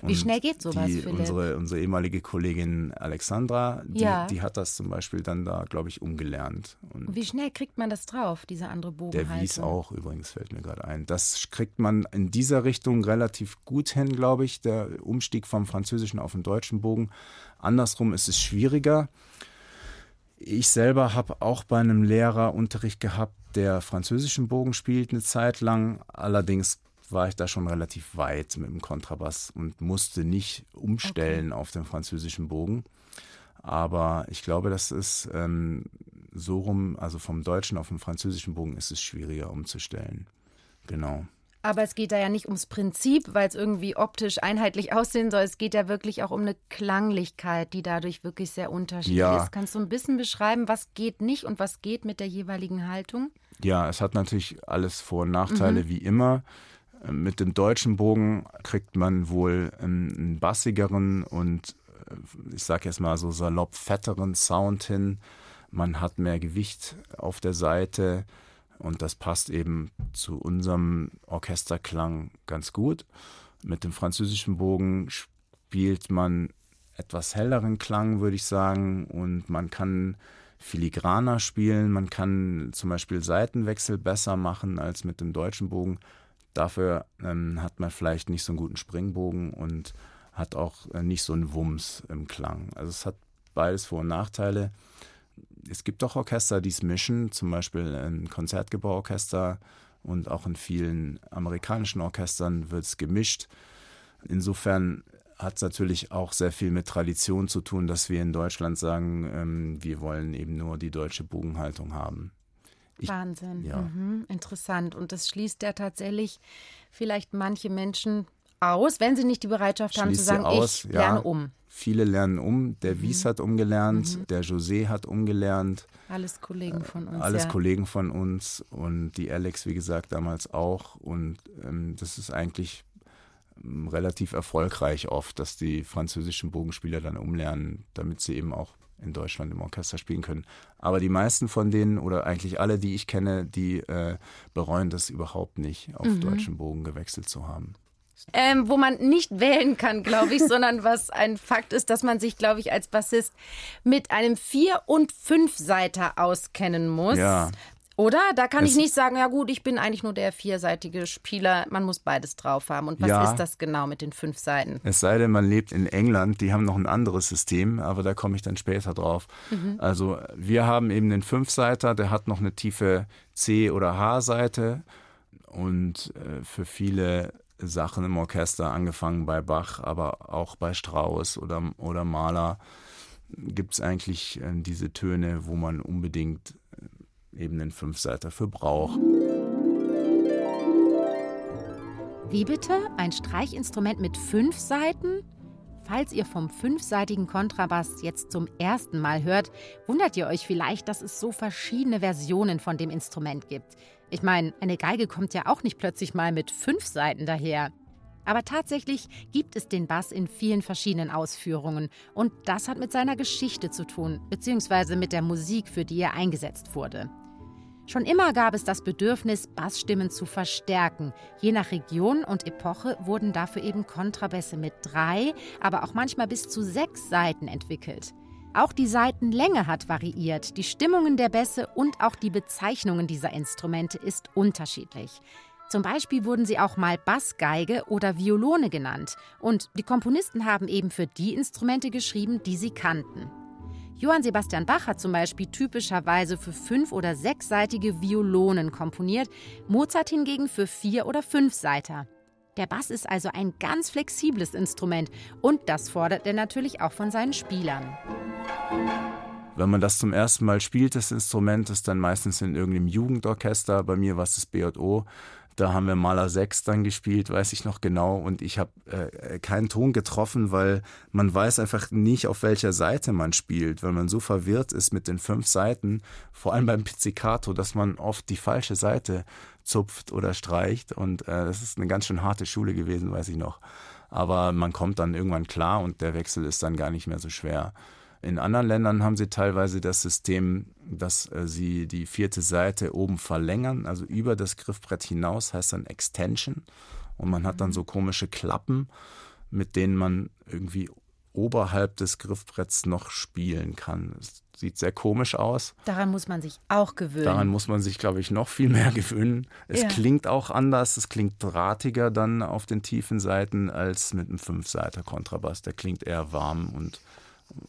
Und Wie schnell geht sowas, die, Unsere, unsere ehemalige Kollegin Alexandra, die, ja. die hat das zum Beispiel dann da, glaube ich, umgelernt. Und Wie schnell kriegt man das drauf, diese andere Bogenhaltung? Der Wies auch, übrigens, fällt mir gerade ein. Das kriegt man in dieser Richtung relativ gut hin, glaube ich, der Umstieg vom französischen auf den deutschen Bogen. Andersrum ist es schwieriger. Ich selber habe auch bei einem Lehrer Unterricht gehabt, der französischen Bogen spielt eine Zeit lang. Allerdings war ich da schon relativ weit mit dem Kontrabass und musste nicht umstellen okay. auf den französischen Bogen. Aber ich glaube, das ist ähm, so rum, also vom deutschen auf den französischen Bogen ist es schwieriger umzustellen. Genau. Aber es geht da ja nicht ums Prinzip, weil es irgendwie optisch einheitlich *laughs* aussehen soll. Es geht ja wirklich auch um eine Klanglichkeit, die dadurch wirklich sehr unterschiedlich ja. ist. Kannst du ein bisschen beschreiben, was geht nicht und was geht mit der jeweiligen Haltung? Ja, es hat natürlich alles Vor- und Nachteile mhm. wie immer. Mit dem deutschen Bogen kriegt man wohl einen bassigeren und äh, ich sage jetzt mal so salopp fetteren Sound hin. Man hat mehr Gewicht auf der Seite und das passt eben zu unserem Orchesterklang ganz gut. Mit dem französischen Bogen spielt man etwas helleren Klang, würde ich sagen, und man kann filigraner spielen. Man kann zum Beispiel Seitenwechsel besser machen als mit dem deutschen Bogen. Dafür ähm, hat man vielleicht nicht so einen guten Springbogen und hat auch äh, nicht so einen Wumms im Klang. Also es hat beides Vor- und Nachteile es gibt auch Orchester, die es mischen, zum Beispiel ein Konzertgebauorchester und auch in vielen amerikanischen Orchestern wird es gemischt. Insofern hat es natürlich auch sehr viel mit Tradition zu tun, dass wir in Deutschland sagen, ähm, wir wollen eben nur die deutsche Bogenhaltung haben. Ich, Wahnsinn, ja. mhm, interessant. Und das schließt ja tatsächlich vielleicht manche Menschen aus, wenn sie nicht die Bereitschaft haben zu sagen, aus, ich lerne um. Viele lernen um. Der mhm. Wies hat umgelernt, mhm. der José hat umgelernt. Alles Kollegen von uns. Alles ja. Kollegen von uns und die Alex, wie gesagt, damals auch. Und ähm, das ist eigentlich ähm, relativ erfolgreich oft, dass die französischen Bogenspieler dann umlernen, damit sie eben auch in Deutschland im Orchester spielen können. Aber die meisten von denen oder eigentlich alle, die ich kenne, die äh, bereuen das überhaupt nicht, auf mhm. deutschen Bogen gewechselt zu haben ähm, wo man nicht wählen kann, glaube ich, *laughs* sondern was ein Fakt ist, dass man sich, glaube ich, als Bassist mit einem Vier- und Fünfseiter auskennen muss. Ja. Oder? Da kann es ich nicht sagen, ja gut, ich bin eigentlich nur der vierseitige Spieler. Man muss beides drauf haben. Und was ja, ist das genau mit den fünf Seiten? Es sei denn, man lebt in England, die haben noch ein anderes System, aber da komme ich dann später drauf. Mhm. Also wir haben eben den Fünfseiter, der hat noch eine tiefe C- oder H-Seite. Und äh, für viele Sachen im Orchester, angefangen bei Bach, aber auch bei Strauss oder, oder Mahler, gibt es eigentlich äh, diese Töne, wo man unbedingt eben den Fünfseiter für braucht. Wie bitte? Ein Streichinstrument mit fünf Seiten? Falls ihr vom fünfseitigen Kontrabass jetzt zum ersten Mal hört, wundert ihr euch vielleicht, dass es so verschiedene Versionen von dem Instrument gibt. Ich meine, eine Geige kommt ja auch nicht plötzlich mal mit fünf Seiten daher. Aber tatsächlich gibt es den Bass in vielen verschiedenen Ausführungen. Und das hat mit seiner Geschichte zu tun, beziehungsweise mit der Musik, für die er eingesetzt wurde. Schon immer gab es das Bedürfnis, Bassstimmen zu verstärken. Je nach Region und Epoche wurden dafür eben Kontrabässe mit drei, aber auch manchmal bis zu sechs Saiten entwickelt. Auch die Saitenlänge hat variiert, die Stimmungen der Bässe und auch die Bezeichnungen dieser Instrumente ist unterschiedlich. Zum Beispiel wurden sie auch mal Bassgeige oder Violone genannt und die Komponisten haben eben für die Instrumente geschrieben, die sie kannten. Johann Sebastian Bach hat zum Beispiel typischerweise für fünf- oder sechsseitige Violonen komponiert, Mozart hingegen für vier- oder fünfseiter. Der Bass ist also ein ganz flexibles Instrument und das fordert er natürlich auch von seinen Spielern. Wenn man das zum ersten Mal spielt, das Instrument ist dann meistens in irgendeinem Jugendorchester. Bei mir war es das BJO. Da haben wir Maler 6 dann gespielt, weiß ich noch genau. Und ich habe äh, keinen Ton getroffen, weil man weiß einfach nicht, auf welcher Seite man spielt, weil man so verwirrt ist mit den fünf Seiten, vor allem beim Pizzicato, dass man oft die falsche Seite zupft oder streicht. Und äh, das ist eine ganz schön harte Schule gewesen, weiß ich noch. Aber man kommt dann irgendwann klar und der Wechsel ist dann gar nicht mehr so schwer. In anderen Ländern haben sie teilweise das System, dass äh, sie die vierte Seite oben verlängern, also über das Griffbrett hinaus, heißt dann Extension. Und man hat dann mhm. so komische Klappen, mit denen man irgendwie oberhalb des Griffbretts noch spielen kann. Das sieht sehr komisch aus. Daran muss man sich auch gewöhnen. Daran muss man sich, glaube ich, noch viel mehr *laughs* gewöhnen. Es ja. klingt auch anders, es klingt drahtiger dann auf den tiefen Seiten als mit einem Fünfseiter Kontrabass. Der klingt eher warm und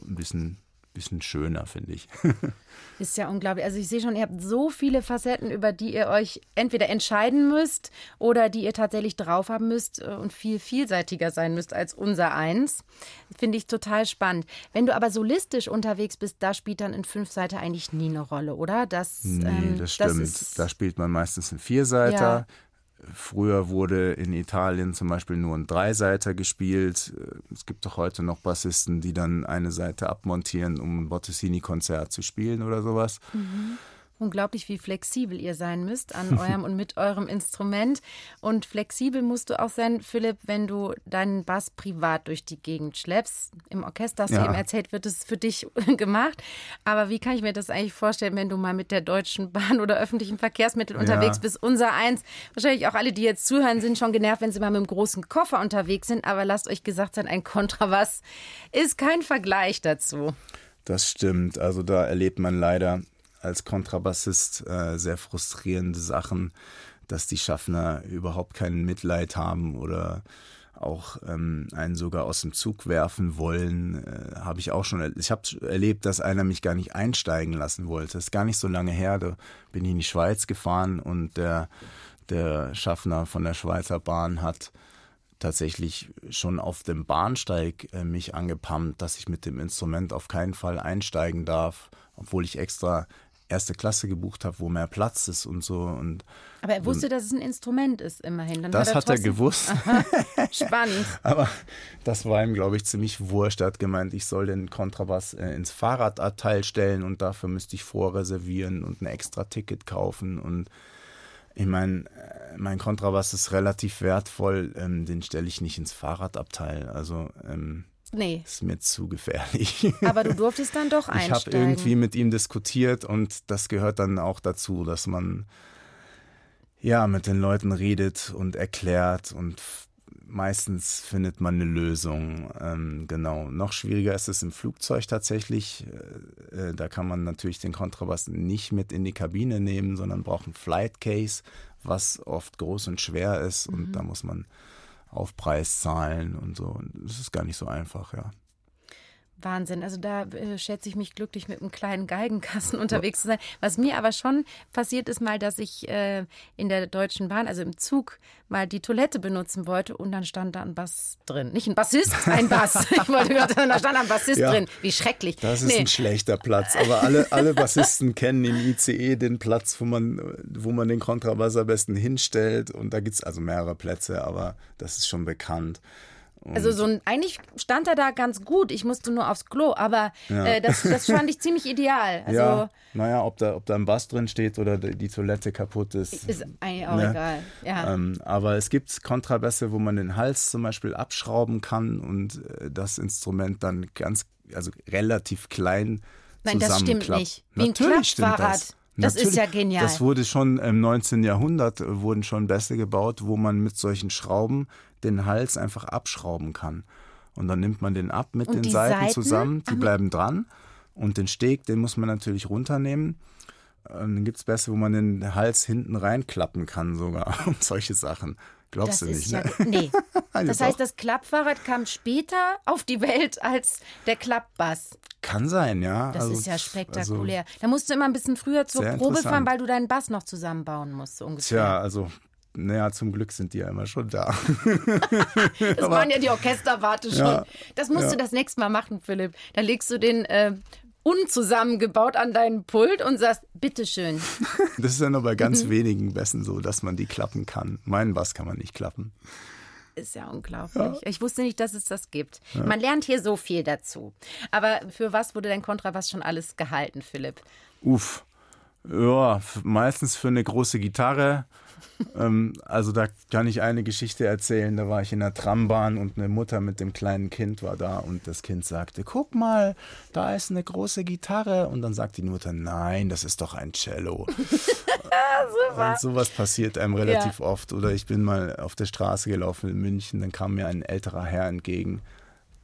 ein bisschen bisschen schöner, finde ich. *laughs* Ist ja unglaublich. Also ich sehe schon, ihr habt so viele Facetten, über die ihr euch entweder entscheiden müsst oder die ihr tatsächlich drauf haben müsst äh, und viel vielseitiger sein müsst als unser eins. Finde ich total spannend. Wenn du aber solistisch unterwegs bist, da spielt dann in Fünfseiter eigentlich nie eine Rolle, oder? Das, nee, ähm, das stimmt. Das da spielt man meistens einen Vierseiter. Ja. Früher wurde in Italien zum Beispiel nur ein Dreiseiter gespielt. Es gibt doch heute noch Bassisten, die dann eine Seite abmontieren, um ein Bottesini-Konzert zu spielen oder sowas. Mhm unglaublich, wie flexibel ihr sein müsst an *laughs* eurem und mit eurem Instrument. Und flexibel musst du auch sein, Philipp, wenn du deinen Bass privat durch die Gegend schleppst. Im Orchester hast ja. du eben erzählt, wird es für dich *laughs* gemacht. Aber wie kann ich mir das eigentlich vorstellen, wenn du mal mit der Deutschen Bahn oder öffentlichen Verkehrsmitteln unterwegs ja. bist? Unser eins, wahrscheinlich auch alle, die jetzt zuhören, sind schon genervt, wenn sie mal mit einem großen Koffer unterwegs sind. Aber lasst euch gesagt sein, ein Kontrabass ist kein Vergleich dazu. Das stimmt. Also da erlebt man leider als Kontrabassist äh, sehr frustrierende Sachen, dass die Schaffner überhaupt kein Mitleid haben oder auch ähm, einen sogar aus dem Zug werfen wollen, äh, habe ich auch schon. Ich habe erlebt, dass einer mich gar nicht einsteigen lassen wollte. Das ist gar nicht so lange her. Da bin ich in die Schweiz gefahren und der, der Schaffner von der Schweizer Bahn hat tatsächlich schon auf dem Bahnsteig äh, mich angepammt, dass ich mit dem Instrument auf keinen Fall einsteigen darf, obwohl ich extra erste Klasse gebucht habe, wo mehr Platz ist und so. Und, Aber er wusste, dass es ein Instrument ist, immerhin. Dann das hat er, hat er gewusst. Spannend. *laughs* Aber das war ihm, glaube ich, ziemlich wurscht. Er hat gemeint, ich soll den Kontrabass äh, ins Fahrradabteil stellen und dafür müsste ich vorreservieren und ein extra Ticket kaufen. Und ich meine, äh, mein Kontrabass ist relativ wertvoll, ähm, den stelle ich nicht ins Fahrradabteil. Also ähm, Nee. Ist mir zu gefährlich. *laughs* Aber du durftest dann doch einsteigen. Ich habe irgendwie mit ihm diskutiert und das gehört dann auch dazu, dass man ja mit den Leuten redet und erklärt und meistens findet man eine Lösung. Ähm, genau. Noch schwieriger ist es im Flugzeug tatsächlich. Äh, äh, da kann man natürlich den Kontrabass nicht mit in die Kabine nehmen, sondern braucht ein Flight Case, was oft groß und schwer ist mhm. und da muss man Aufpreis zahlen und so. Das ist gar nicht so einfach, ja. Wahnsinn. Also da äh, schätze ich mich glücklich, mit einem kleinen Geigenkasten *laughs* unterwegs zu sein. Was mir aber schon passiert ist mal, dass ich äh, in der Deutschen Bahn, also im Zug, mal die Toilette benutzen wollte und dann stand da ein Bass drin. Nicht ein Bassist, ein Bass. *laughs* ich wollte gerade da stand ein Bassist ja, drin. Wie schrecklich. Das ist nee. ein schlechter Platz. Aber alle, alle *laughs* Bassisten kennen im ICE den Platz, wo man, wo man den Kontrabass am besten hinstellt. Und da gibt es also mehrere Plätze, aber das ist schon bekannt. Also so ein, eigentlich stand er da ganz gut. Ich musste nur aufs Klo, aber ja. äh, das, das fand ich *laughs* ziemlich ideal. Also, ja, naja, ob da, ob da ein Bass drin steht oder die Toilette kaputt ist. Ist eigentlich auch ne? egal. Ja. Ähm, aber es gibt Kontrabässe, wo man den Hals zum Beispiel abschrauben kann und äh, das Instrument dann ganz, also relativ klein Nein, das stimmt nicht. Wie Natürlich ein Klappfahrrad. Das. Natürlich, ist ja genial. Das wurde schon im 19. Jahrhundert äh, wurden schon Bässe gebaut, wo man mit solchen Schrauben den Hals einfach abschrauben kann. Und dann nimmt man den ab mit und den Seiten, Seiten, zusammen, die bleiben dran. Und den Steg, den muss man natürlich runternehmen. Und dann gibt es Bässe, wo man den Hals hinten reinklappen kann sogar *laughs* und solche Sachen. Glaubst das du nicht? Ja, ne? Nee. *laughs* Das heißt, das Klappfahrrad kam später auf die Welt als der Klappbass. Kann sein, ja. Das also, ist ja spektakulär. Also, da musst du immer ein bisschen früher zur Probe fahren, weil du deinen Bass noch zusammenbauen musst, so ungefähr. Tja, also naja, zum Glück sind die ja immer schon da. das *laughs* waren ja die Orchesterwarte schon. Ja, das musst ja. du das nächste Mal machen, Philipp. Da legst du den äh, unzusammengebaut an deinen Pult und sagst, bitteschön. *laughs* Das ist ja nur bei ganz wenigen Bässen so, dass man die klappen kann. Meinen Bass kann man nicht klappen. Ist ja unglaublich. Ja. Ich wusste nicht, dass es das gibt. Ja. Man lernt hier so viel dazu. Aber für was wurde dein Kontrabass schon alles gehalten, Philipp? Uff. Ja, meistens für eine große Gitarre ähm, also da kann ich eine Geschichte erzählen. Da war ich in der Trambahn und eine Mutter mit dem kleinen Kind war da und das Kind sagte, guck mal, da ist eine große Gitarre. Und dann sagt die Mutter, nein, das ist doch ein Cello. *laughs* und sowas passiert einem relativ ja. oft. Oder ich bin mal auf der Straße gelaufen in München, dann kam mir ein älterer Herr entgegen,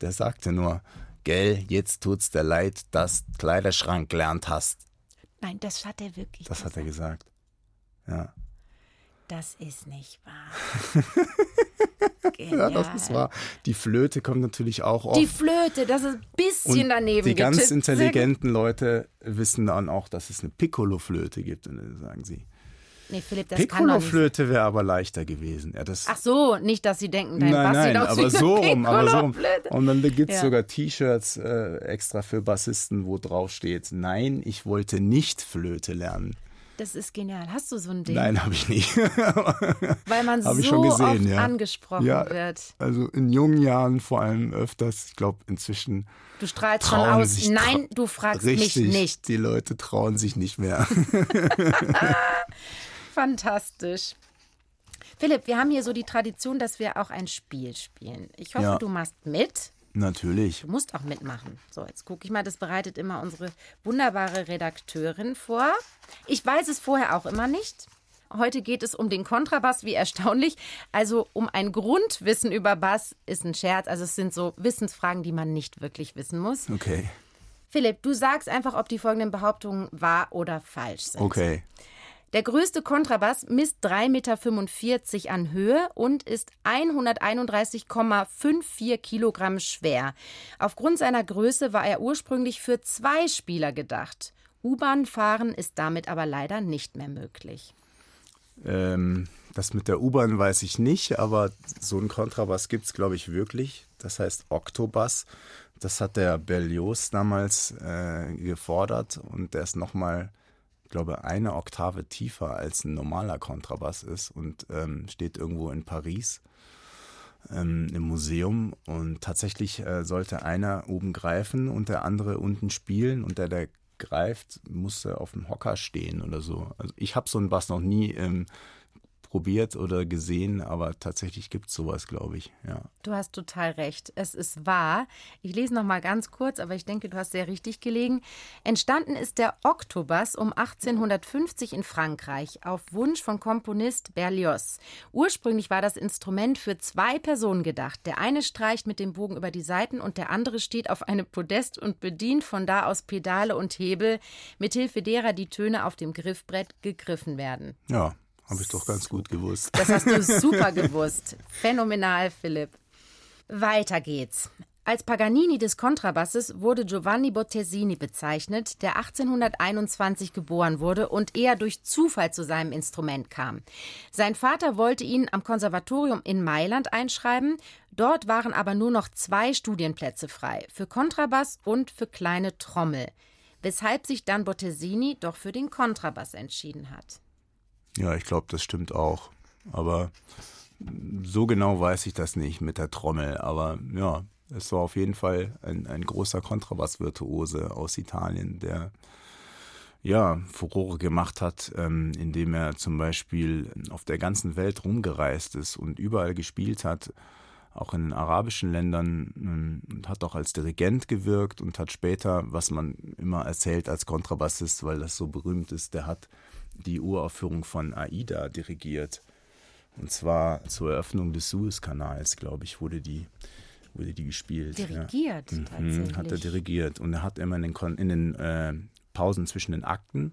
der sagte nur, gell, jetzt tut's dir leid, dass Kleiderschrank gelernt hast. Nein, das hat er wirklich. Das gesagt. hat er gesagt. Ja. Das ist nicht wahr. *laughs* ja, das war. Die Flöte kommt natürlich auch oft. Die Flöte, das ist ein bisschen Und daneben Die ganz getippt. intelligenten Leute wissen dann auch, dass es eine Piccolo-Flöte gibt. Und dann sagen sie, Nee, Philipp, das. Piccolo-Flöte wäre aber leichter gewesen. Ja, das, Ach so, nicht, dass sie denken, dein nein, Bass nein, aber so rum, aber so rum. Und dann gibt es Ja. sogar T-Shirts äh, extra für Bassisten, wo drauf steht, nein, ich wollte nicht Flöte lernen. Das ist genial. Hast du so ein Ding? Nein, habe ich nicht. *laughs* Weil man so gesehen, oft ja. angesprochen Ja. wird. Also in jungen Jahren vor allem öfters. Ich glaube, inzwischen Du strahlst schon aus. Nein, du fragst richtig, mich nicht. Die Leute trauen sich nicht mehr. *laughs* *laughs* Fantastisch. Philipp, wir haben hier so die Tradition, dass wir auch ein Spiel spielen. Ich hoffe, Ja. du machst mit. Natürlich. Du musst auch mitmachen. So, jetzt gucke ich mal, das bereitet immer unsere wunderbare Redakteurin vor. Ich weiß es vorher auch immer nicht. Heute geht es um den Kontrabass, wie erstaunlich. Also um ein Grundwissen über Bass ist ein Scherz. Also es sind so Wissensfragen, die man nicht wirklich wissen muss. Okay. Philipp, du sagst einfach, ob die folgenden Behauptungen wahr oder falsch sind. Okay. Der größte Kontrabass misst 3,45 Meter an Höhe und ist 131,54 Kilogramm schwer. Aufgrund seiner Größe war er ursprünglich für zwei Spieler gedacht. U-Bahn fahren ist damit aber leider nicht mehr möglich. Ähm, das mit der U-Bahn weiß ich nicht, aber so einen Kontrabass gibt es, glaube ich, wirklich. Das heißt Oktobass. Das hat der Berlioz damals äh, gefordert und der ist nochmal, ich glaube, eine Oktave tiefer als ein normaler Kontrabass ist und ähm, steht irgendwo in Paris ähm, im Museum. Und tatsächlich äh, sollte einer oben greifen und der andere unten spielen und der, der greift, musste auf dem Hocker stehen oder so. Also ich habe so einen Bass noch nie ähm, probiert oder gesehen, aber tatsächlich gibt es sowas, glaube ich. Ja. Du hast total recht. Es ist wahr. Ich lese noch mal ganz kurz, aber ich denke, du hast sehr richtig gelegen. Entstanden ist der Oktobass um 1850 in Frankreich auf Wunsch von Komponist Berlioz. Ursprünglich war das Instrument für zwei Personen gedacht. Der eine streicht mit dem Bogen über die Saiten und der andere steht auf einem Podest und bedient von da aus Pedale und Hebel, mithilfe derer die Töne auf dem Griffbrett gegriffen werden. Ja, habe ich doch ganz gut gewusst. Das hast du *laughs* super gewusst. Phänomenal, Philipp. Weiter geht's. Als Paganini des Kontrabasses wurde Giovanni Bottesini bezeichnet, der 1821 geboren wurde und eher durch Zufall zu seinem Instrument kam. Sein Vater wollte ihn am Konservatorium in Mailand einschreiben, dort waren aber nur noch zwei Studienplätze frei, für Kontrabass und für kleine Trommel, weshalb sich dann Bottesini doch für den Kontrabass entschieden hat. Ja, ich glaube, das stimmt auch. Aber so genau weiß ich das nicht mit der Trommel. Aber ja, es war auf jeden Fall ein, ein großer Kontrabassvirtuose aus Italien, der ja Furore gemacht hat, ähm, indem er zum Beispiel auf der ganzen Welt rumgereist ist und überall gespielt hat, auch in den arabischen Ländern ähm, und hat auch als Dirigent gewirkt und hat später, was man immer erzählt als Kontrabassist, weil das so berühmt ist, der hat die Uraufführung von Aida dirigiert. Und zwar zur Eröffnung des Suezkanals, glaube ich, wurde die, wurde die gespielt. Dirigiert, ja. Mhm, tatsächlich. Hat er dirigiert. Und er hat immer in den, Kon in den äh, Pausen zwischen den Akten,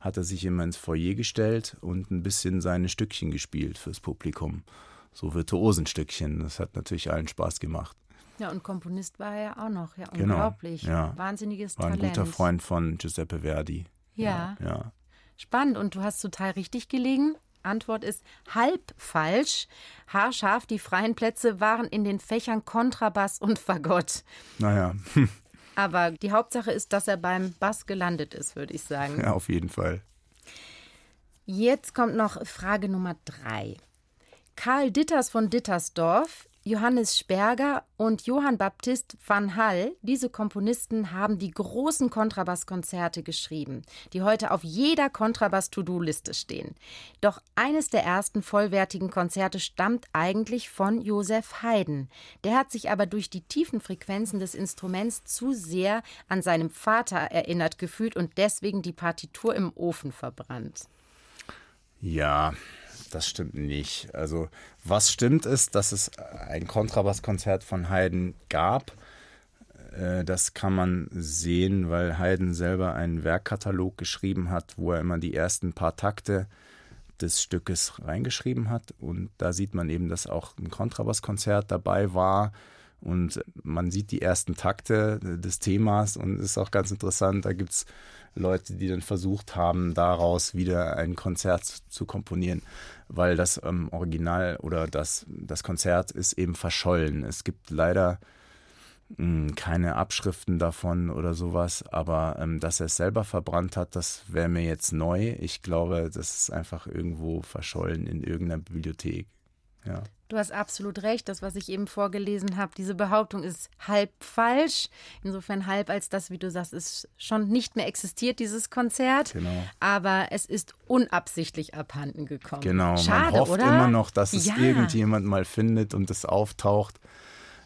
hat er sich immer ins Foyer gestellt und ein bisschen seine Stückchen gespielt fürs Publikum. So Virtuosenstückchen. Das hat natürlich allen Spaß gemacht. Ja, und Komponist war er ja auch noch. Ja, Genau, unglaublich. ja. Wahnsinniges War ein Talent. guter Freund von Giuseppe Verdi. Ja. ja. Spannend. Und du hast total richtig gelegen. Antwort ist halb falsch. Haarscharf, die freien Plätze waren in den Fächern Kontrabass und Fagott. Naja, *laughs* Aber die Hauptsache ist, dass er beim Bass gelandet ist, würde ich sagen. ja, auf jeden Fall. Jetzt kommt noch Frage Nummer drei. Karl Ditters von Dittersdorf, Johannes Sperger und Johann Baptist van Hall, diese Komponisten haben die großen Kontrabasskonzerte geschrieben, die heute auf jeder Kontrabass-To-Do-Liste stehen. Doch eines der ersten vollwertigen Konzerte stammt eigentlich von Josef Haydn. Der hat sich aber durch die tiefen Frequenzen des Instruments zu sehr an seinem Vater erinnert gefühlt und deswegen die Partitur im Ofen verbrannt. Ja, das stimmt nicht. Also, was stimmt ist, dass es ein Kontrabasskonzert von Haydn gab. Äh, Das kann man sehen, weil Haydn selber einen Werkkatalog geschrieben hat, wo er immer die ersten paar Takte des Stückes reingeschrieben hat. Und da sieht man eben, dass auch ein Kontrabasskonzert dabei war. Und man sieht die ersten Takte des Themas und ist auch ganz interessant. Da gibt es Leute, die dann versucht haben, daraus wieder ein Konzert zu komponieren, weil das ähm, Original oder das, das Konzert ist eben verschollen. Es gibt leider mh, hm, keine Abschriften davon oder sowas, aber ähm, dass er es selber verbrannt hat, das wäre mir jetzt neu. Ich glaube, das ist einfach irgendwo verschollen in irgendeiner Bibliothek. Ja. Du hast absolut recht. Das, was ich eben vorgelesen habe, diese Behauptung ist halb falsch. Insofern halb, als das, wie du sagst, ist schon nicht mehr existiert, dieses Konzert. Genau. Aber es ist unabsichtlich abhanden gekommen. Genau. Schade, Man hofft oder? immer noch, dass es Ja. irgendjemand mal findet und es auftaucht.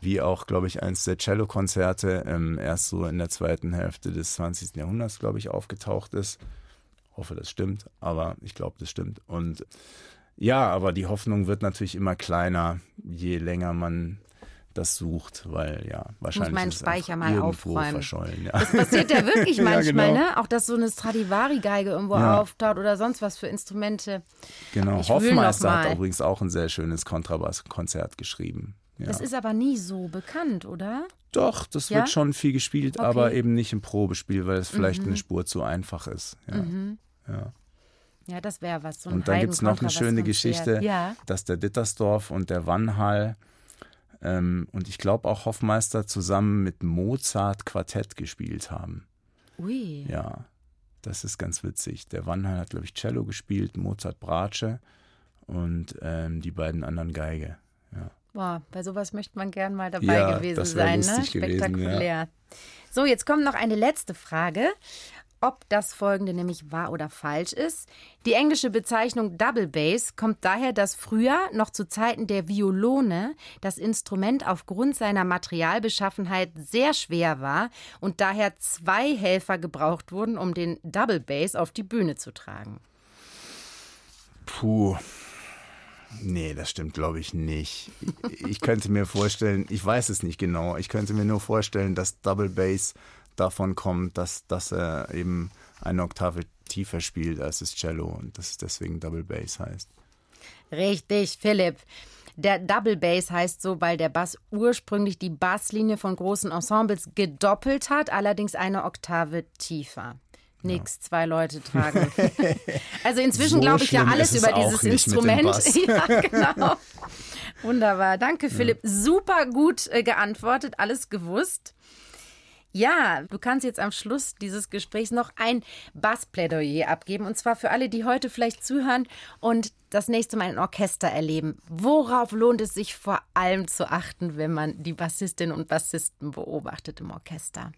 Wie auch, glaube ich, eins der Cello-Konzerte ähm, erst so in der zweiten Hälfte des 20. Jahrhunderts, glaube ich, aufgetaucht ist. Hoffe, das stimmt, aber ich glaube, das stimmt. Und ja, aber die Hoffnung wird natürlich immer kleiner, je länger man das sucht, weil ja, wahrscheinlich meinen ist es Speicher mal aufräumen. verschollen. Ja. Das passiert ja wirklich *laughs* Ja, manchmal, genau. ne? Auch dass so eine Stradivari-Geige irgendwo Ja. auftaucht oder sonst was für Instrumente. Genau, Ich Hoffmeister hat übrigens auch ein sehr schönes Kontrabasskonzert geschrieben. Ja. Das ist aber nie so bekannt, oder? Doch, das Ja? wird schon viel gespielt, Okay. Mhm. aber eben nicht im Probespiel, weil es vielleicht eine Spur zu einfach ist. Ja. Ja. Ja, das wäre was. So Und dann gibt es noch eine schöne. Geschichte, Ja. dass der Dittersdorf und der Wannhall ähm, und ich glaube auch Hoffmeister zusammen mit Mozart Quartett gespielt haben. Ui. Ja, das ist ganz witzig. Der Wannhall hat, glaube ich, Cello gespielt, Mozart Bratsche und ähm, die beiden anderen Geige. Ja. Boah, bei sowas möchte man gern mal dabei Ja, gewesen sein, ne? lustig gewesen, Spektakulär. So, jetzt kommt noch eine letzte Frage. Ob das folgende nämlich wahr oder falsch ist. Die englische Bezeichnung Double Bass kommt daher, dass früher, noch zu Zeiten der Violone, das Instrument aufgrund seiner Materialbeschaffenheit sehr schwer war und daher zwei Helfer gebraucht wurden, um den Double Bass auf die Bühne zu tragen. Puh. Nee, das stimmt, glaube ich, nicht. Ich könnte mir vorstellen, ich weiß es nicht genau, ich könnte mir nur vorstellen, dass Double Bass davon kommt, dass, dass er eben eine Oktave tiefer spielt als das Cello und dass es deswegen Double Bass heißt. Richtig, Philipp. Der Double Bass heißt so, weil der Bass ursprünglich die Basslinie von großen Ensembles gedoppelt hat, allerdings eine Oktave tiefer. Nix, zwei Leute tragen. *laughs* Also inzwischen So glaube ich ja alles über dieses Instrument. *laughs* Ja, genau. Wunderbar. Danke, Philipp. Super gut äh, geantwortet, alles gewusst. Ja, du kannst jetzt am Schluss dieses Gesprächs noch ein Bassplädoyer abgeben. Und zwar für alle, die heute vielleicht zuhören und das nächste Mal ein Orchester erleben. Worauf lohnt es sich vor allem zu achten, wenn man die Bassistinnen und Bassisten beobachtet im Orchester?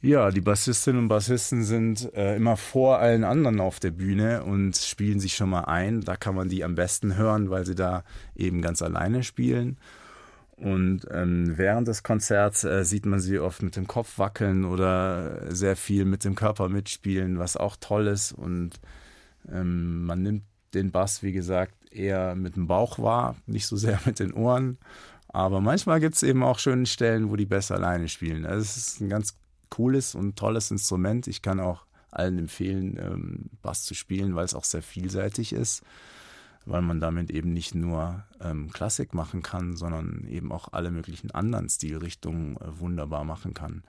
Ja, die Bassistinnen und Bassisten sind äh, immer vor allen anderen auf der Bühne und spielen sich schon mal ein. Da kann man die am besten hören, weil sie da eben ganz alleine spielen. Und ähm, während des Konzerts äh, sieht man sie oft mit dem Kopf wackeln oder sehr viel mit dem Körper mitspielen, was auch toll ist. Und ähm, man nimmt den Bass, wie gesagt, eher mit dem Bauch wahr, nicht so sehr *laughs* mit den Ohren. Aber manchmal gibt es eben auch schöne Stellen, wo die besser alleine spielen. Also es ist ein ganz cooles und tolles Instrument. Ich kann auch allen empfehlen, ähm, Bass zu spielen, weil es auch sehr vielseitig ist, weil man damit eben nicht nur ähm, Klassik machen kann, sondern eben auch alle möglichen anderen Stilrichtungen äh, wunderbar machen kann.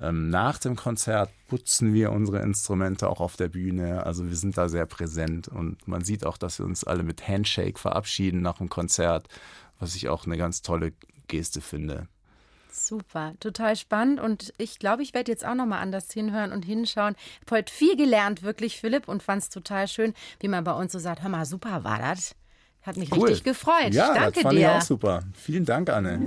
Ähm, nach dem Konzert putzen wir unsere Instrumente auch auf der Bühne. Also wir sind da sehr präsent und man sieht auch, dass wir uns alle mit Handshake verabschieden nach dem Konzert, was ich auch eine ganz tolle Geste finde. Super, total spannend und ich glaube, ich werde jetzt auch noch mal anders hinhören und hinschauen. Ich habe heute viel gelernt, wirklich, Philipp, und fand es total schön, wie man bei uns so sagt, hör mal, super war das. Hat mich richtig gefreut. Ja, Danke das fand dir. ich auch super. Vielen Dank, Anne.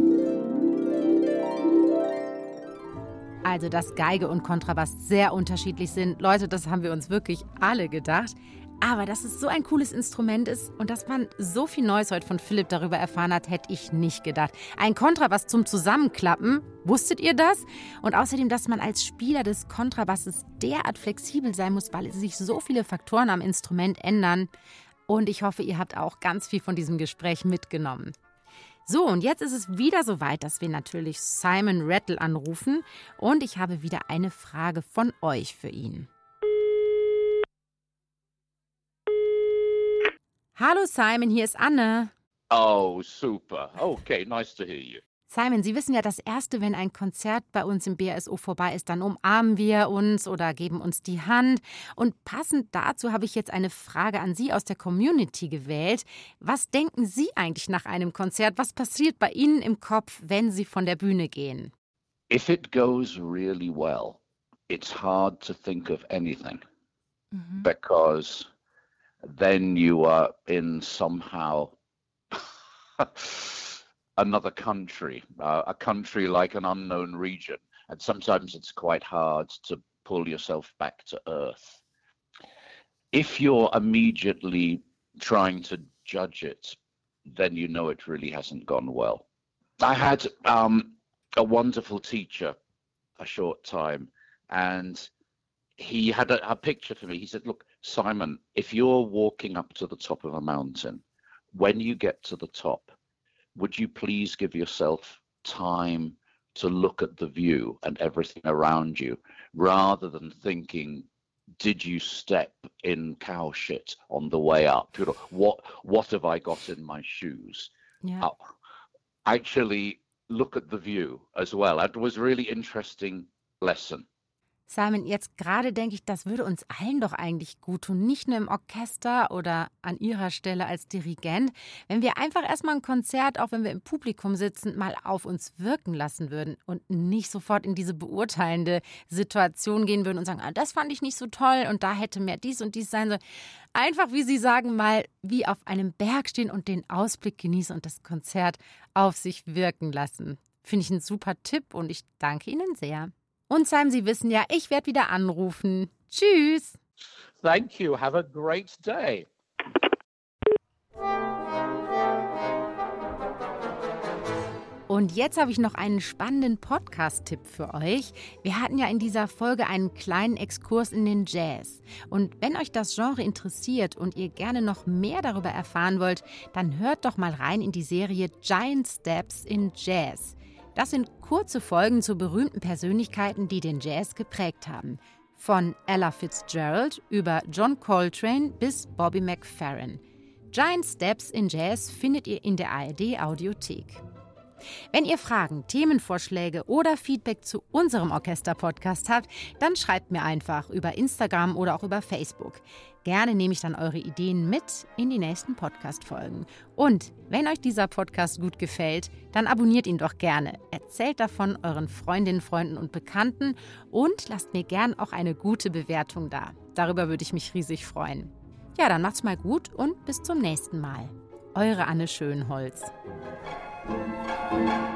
Also, dass Geige und Kontrabass sehr unterschiedlich sind. Leute, das haben wir uns wirklich alle gedacht. Aber dass es so ein cooles Instrument ist und dass man so viel Neues heute von Philipp darüber erfahren hat, hätte ich nicht gedacht. Ein Kontrabass zum Zusammenklappen, wusstet ihr das? Und außerdem, dass man als Spieler des Kontrabasses derart flexibel sein muss, weil sich so viele Faktoren am Instrument ändern. Und ich hoffe, ihr habt auch ganz viel von diesem Gespräch mitgenommen. So, und jetzt ist es wieder soweit, dass wir natürlich Simon Rattle anrufen. Und ich habe wieder eine Frage von euch für ihn. Hallo Simon, hier ist Anne. Oh, super. Okay, nice to hear you. Simon, Sie wissen ja, das Erste, wenn ein Konzert bei uns im BSO vorbei ist, dann umarmen wir uns oder geben uns die Hand. Und passend dazu habe ich jetzt eine Frage an Sie aus der Community gewählt. Was denken Sie eigentlich nach einem Konzert? Was passiert bei Ihnen im Kopf, wenn Sie von der Bühne gehen? If it goes really well, it's hard to think of anything Mhm. because then you are in somehow *laughs* another country, uh, a country like an unknown region. And sometimes it's quite hard to pull yourself back to earth. If you're immediately trying to judge it, then you know it really hasn't gone well. I had um, a wonderful teacher a short time, and he had a, a picture for me. He said, Look, Simon, if you're walking up to the top of a mountain, when you get to the top, would you please give yourself time to look at the view and everything around you rather than thinking, did you step in cow shit on the way up? You know, what what have I got in my shoes? Ja. Uh, actually look at the view as well. That was a really interesting lesson. Simon, jetzt gerade denke ich, das würde uns allen doch eigentlich gut tun, nicht nur im Orchester oder an Ihrer Stelle als Dirigent, wenn wir einfach erstmal ein Konzert, auch wenn wir im Publikum sitzen, mal auf uns wirken lassen würden und nicht sofort in diese beurteilende Situation gehen würden und sagen, ah, das fand ich nicht so toll und da hätte mehr dies und dies sein sollen. Einfach, wie Sie sagen, mal wie auf einem Berg stehen und den Ausblick genießen und das Konzert auf sich wirken lassen. Finde ich einen super Tipp und ich danke Ihnen sehr. Und Simon, Sie wissen ja, ich werde wieder anrufen. Tschüss. Thank you. Have a great day. Und jetzt habe ich noch einen spannenden Podcast-Tipp für euch. Wir hatten ja in dieser Folge einen kleinen Exkurs in den Jazz. Und wenn euch das Genre interessiert und ihr gerne noch mehr darüber erfahren wollt, dann hört doch mal rein in die Serie Giant Steps in Jazz. Das sind kurze Folgen zu berühmten Persönlichkeiten, die den Jazz geprägt haben. Von Ella Fitzgerald über John Coltrane bis Bobby McFerrin. Giant Steps in Jazz findet ihr in der ARD Audiothek. Wenn ihr Fragen, Themenvorschläge oder Feedback zu unserem Orchester-Podcast habt, dann schreibt mir einfach über Instagram oder auch über Facebook. Gerne nehme ich dann eure Ideen mit in die nächsten Podcast-Folgen. Und wenn euch dieser Podcast gut gefällt, dann abonniert ihn doch gerne. Erzählt davon euren Freundinnen, Freunden und Bekannten und lasst mir gern auch eine gute Bewertung da. Darüber würde ich mich riesig freuen. Ja, dann macht's mal gut und bis zum nächsten Mal. Eure Anne Schönholz. Thank you.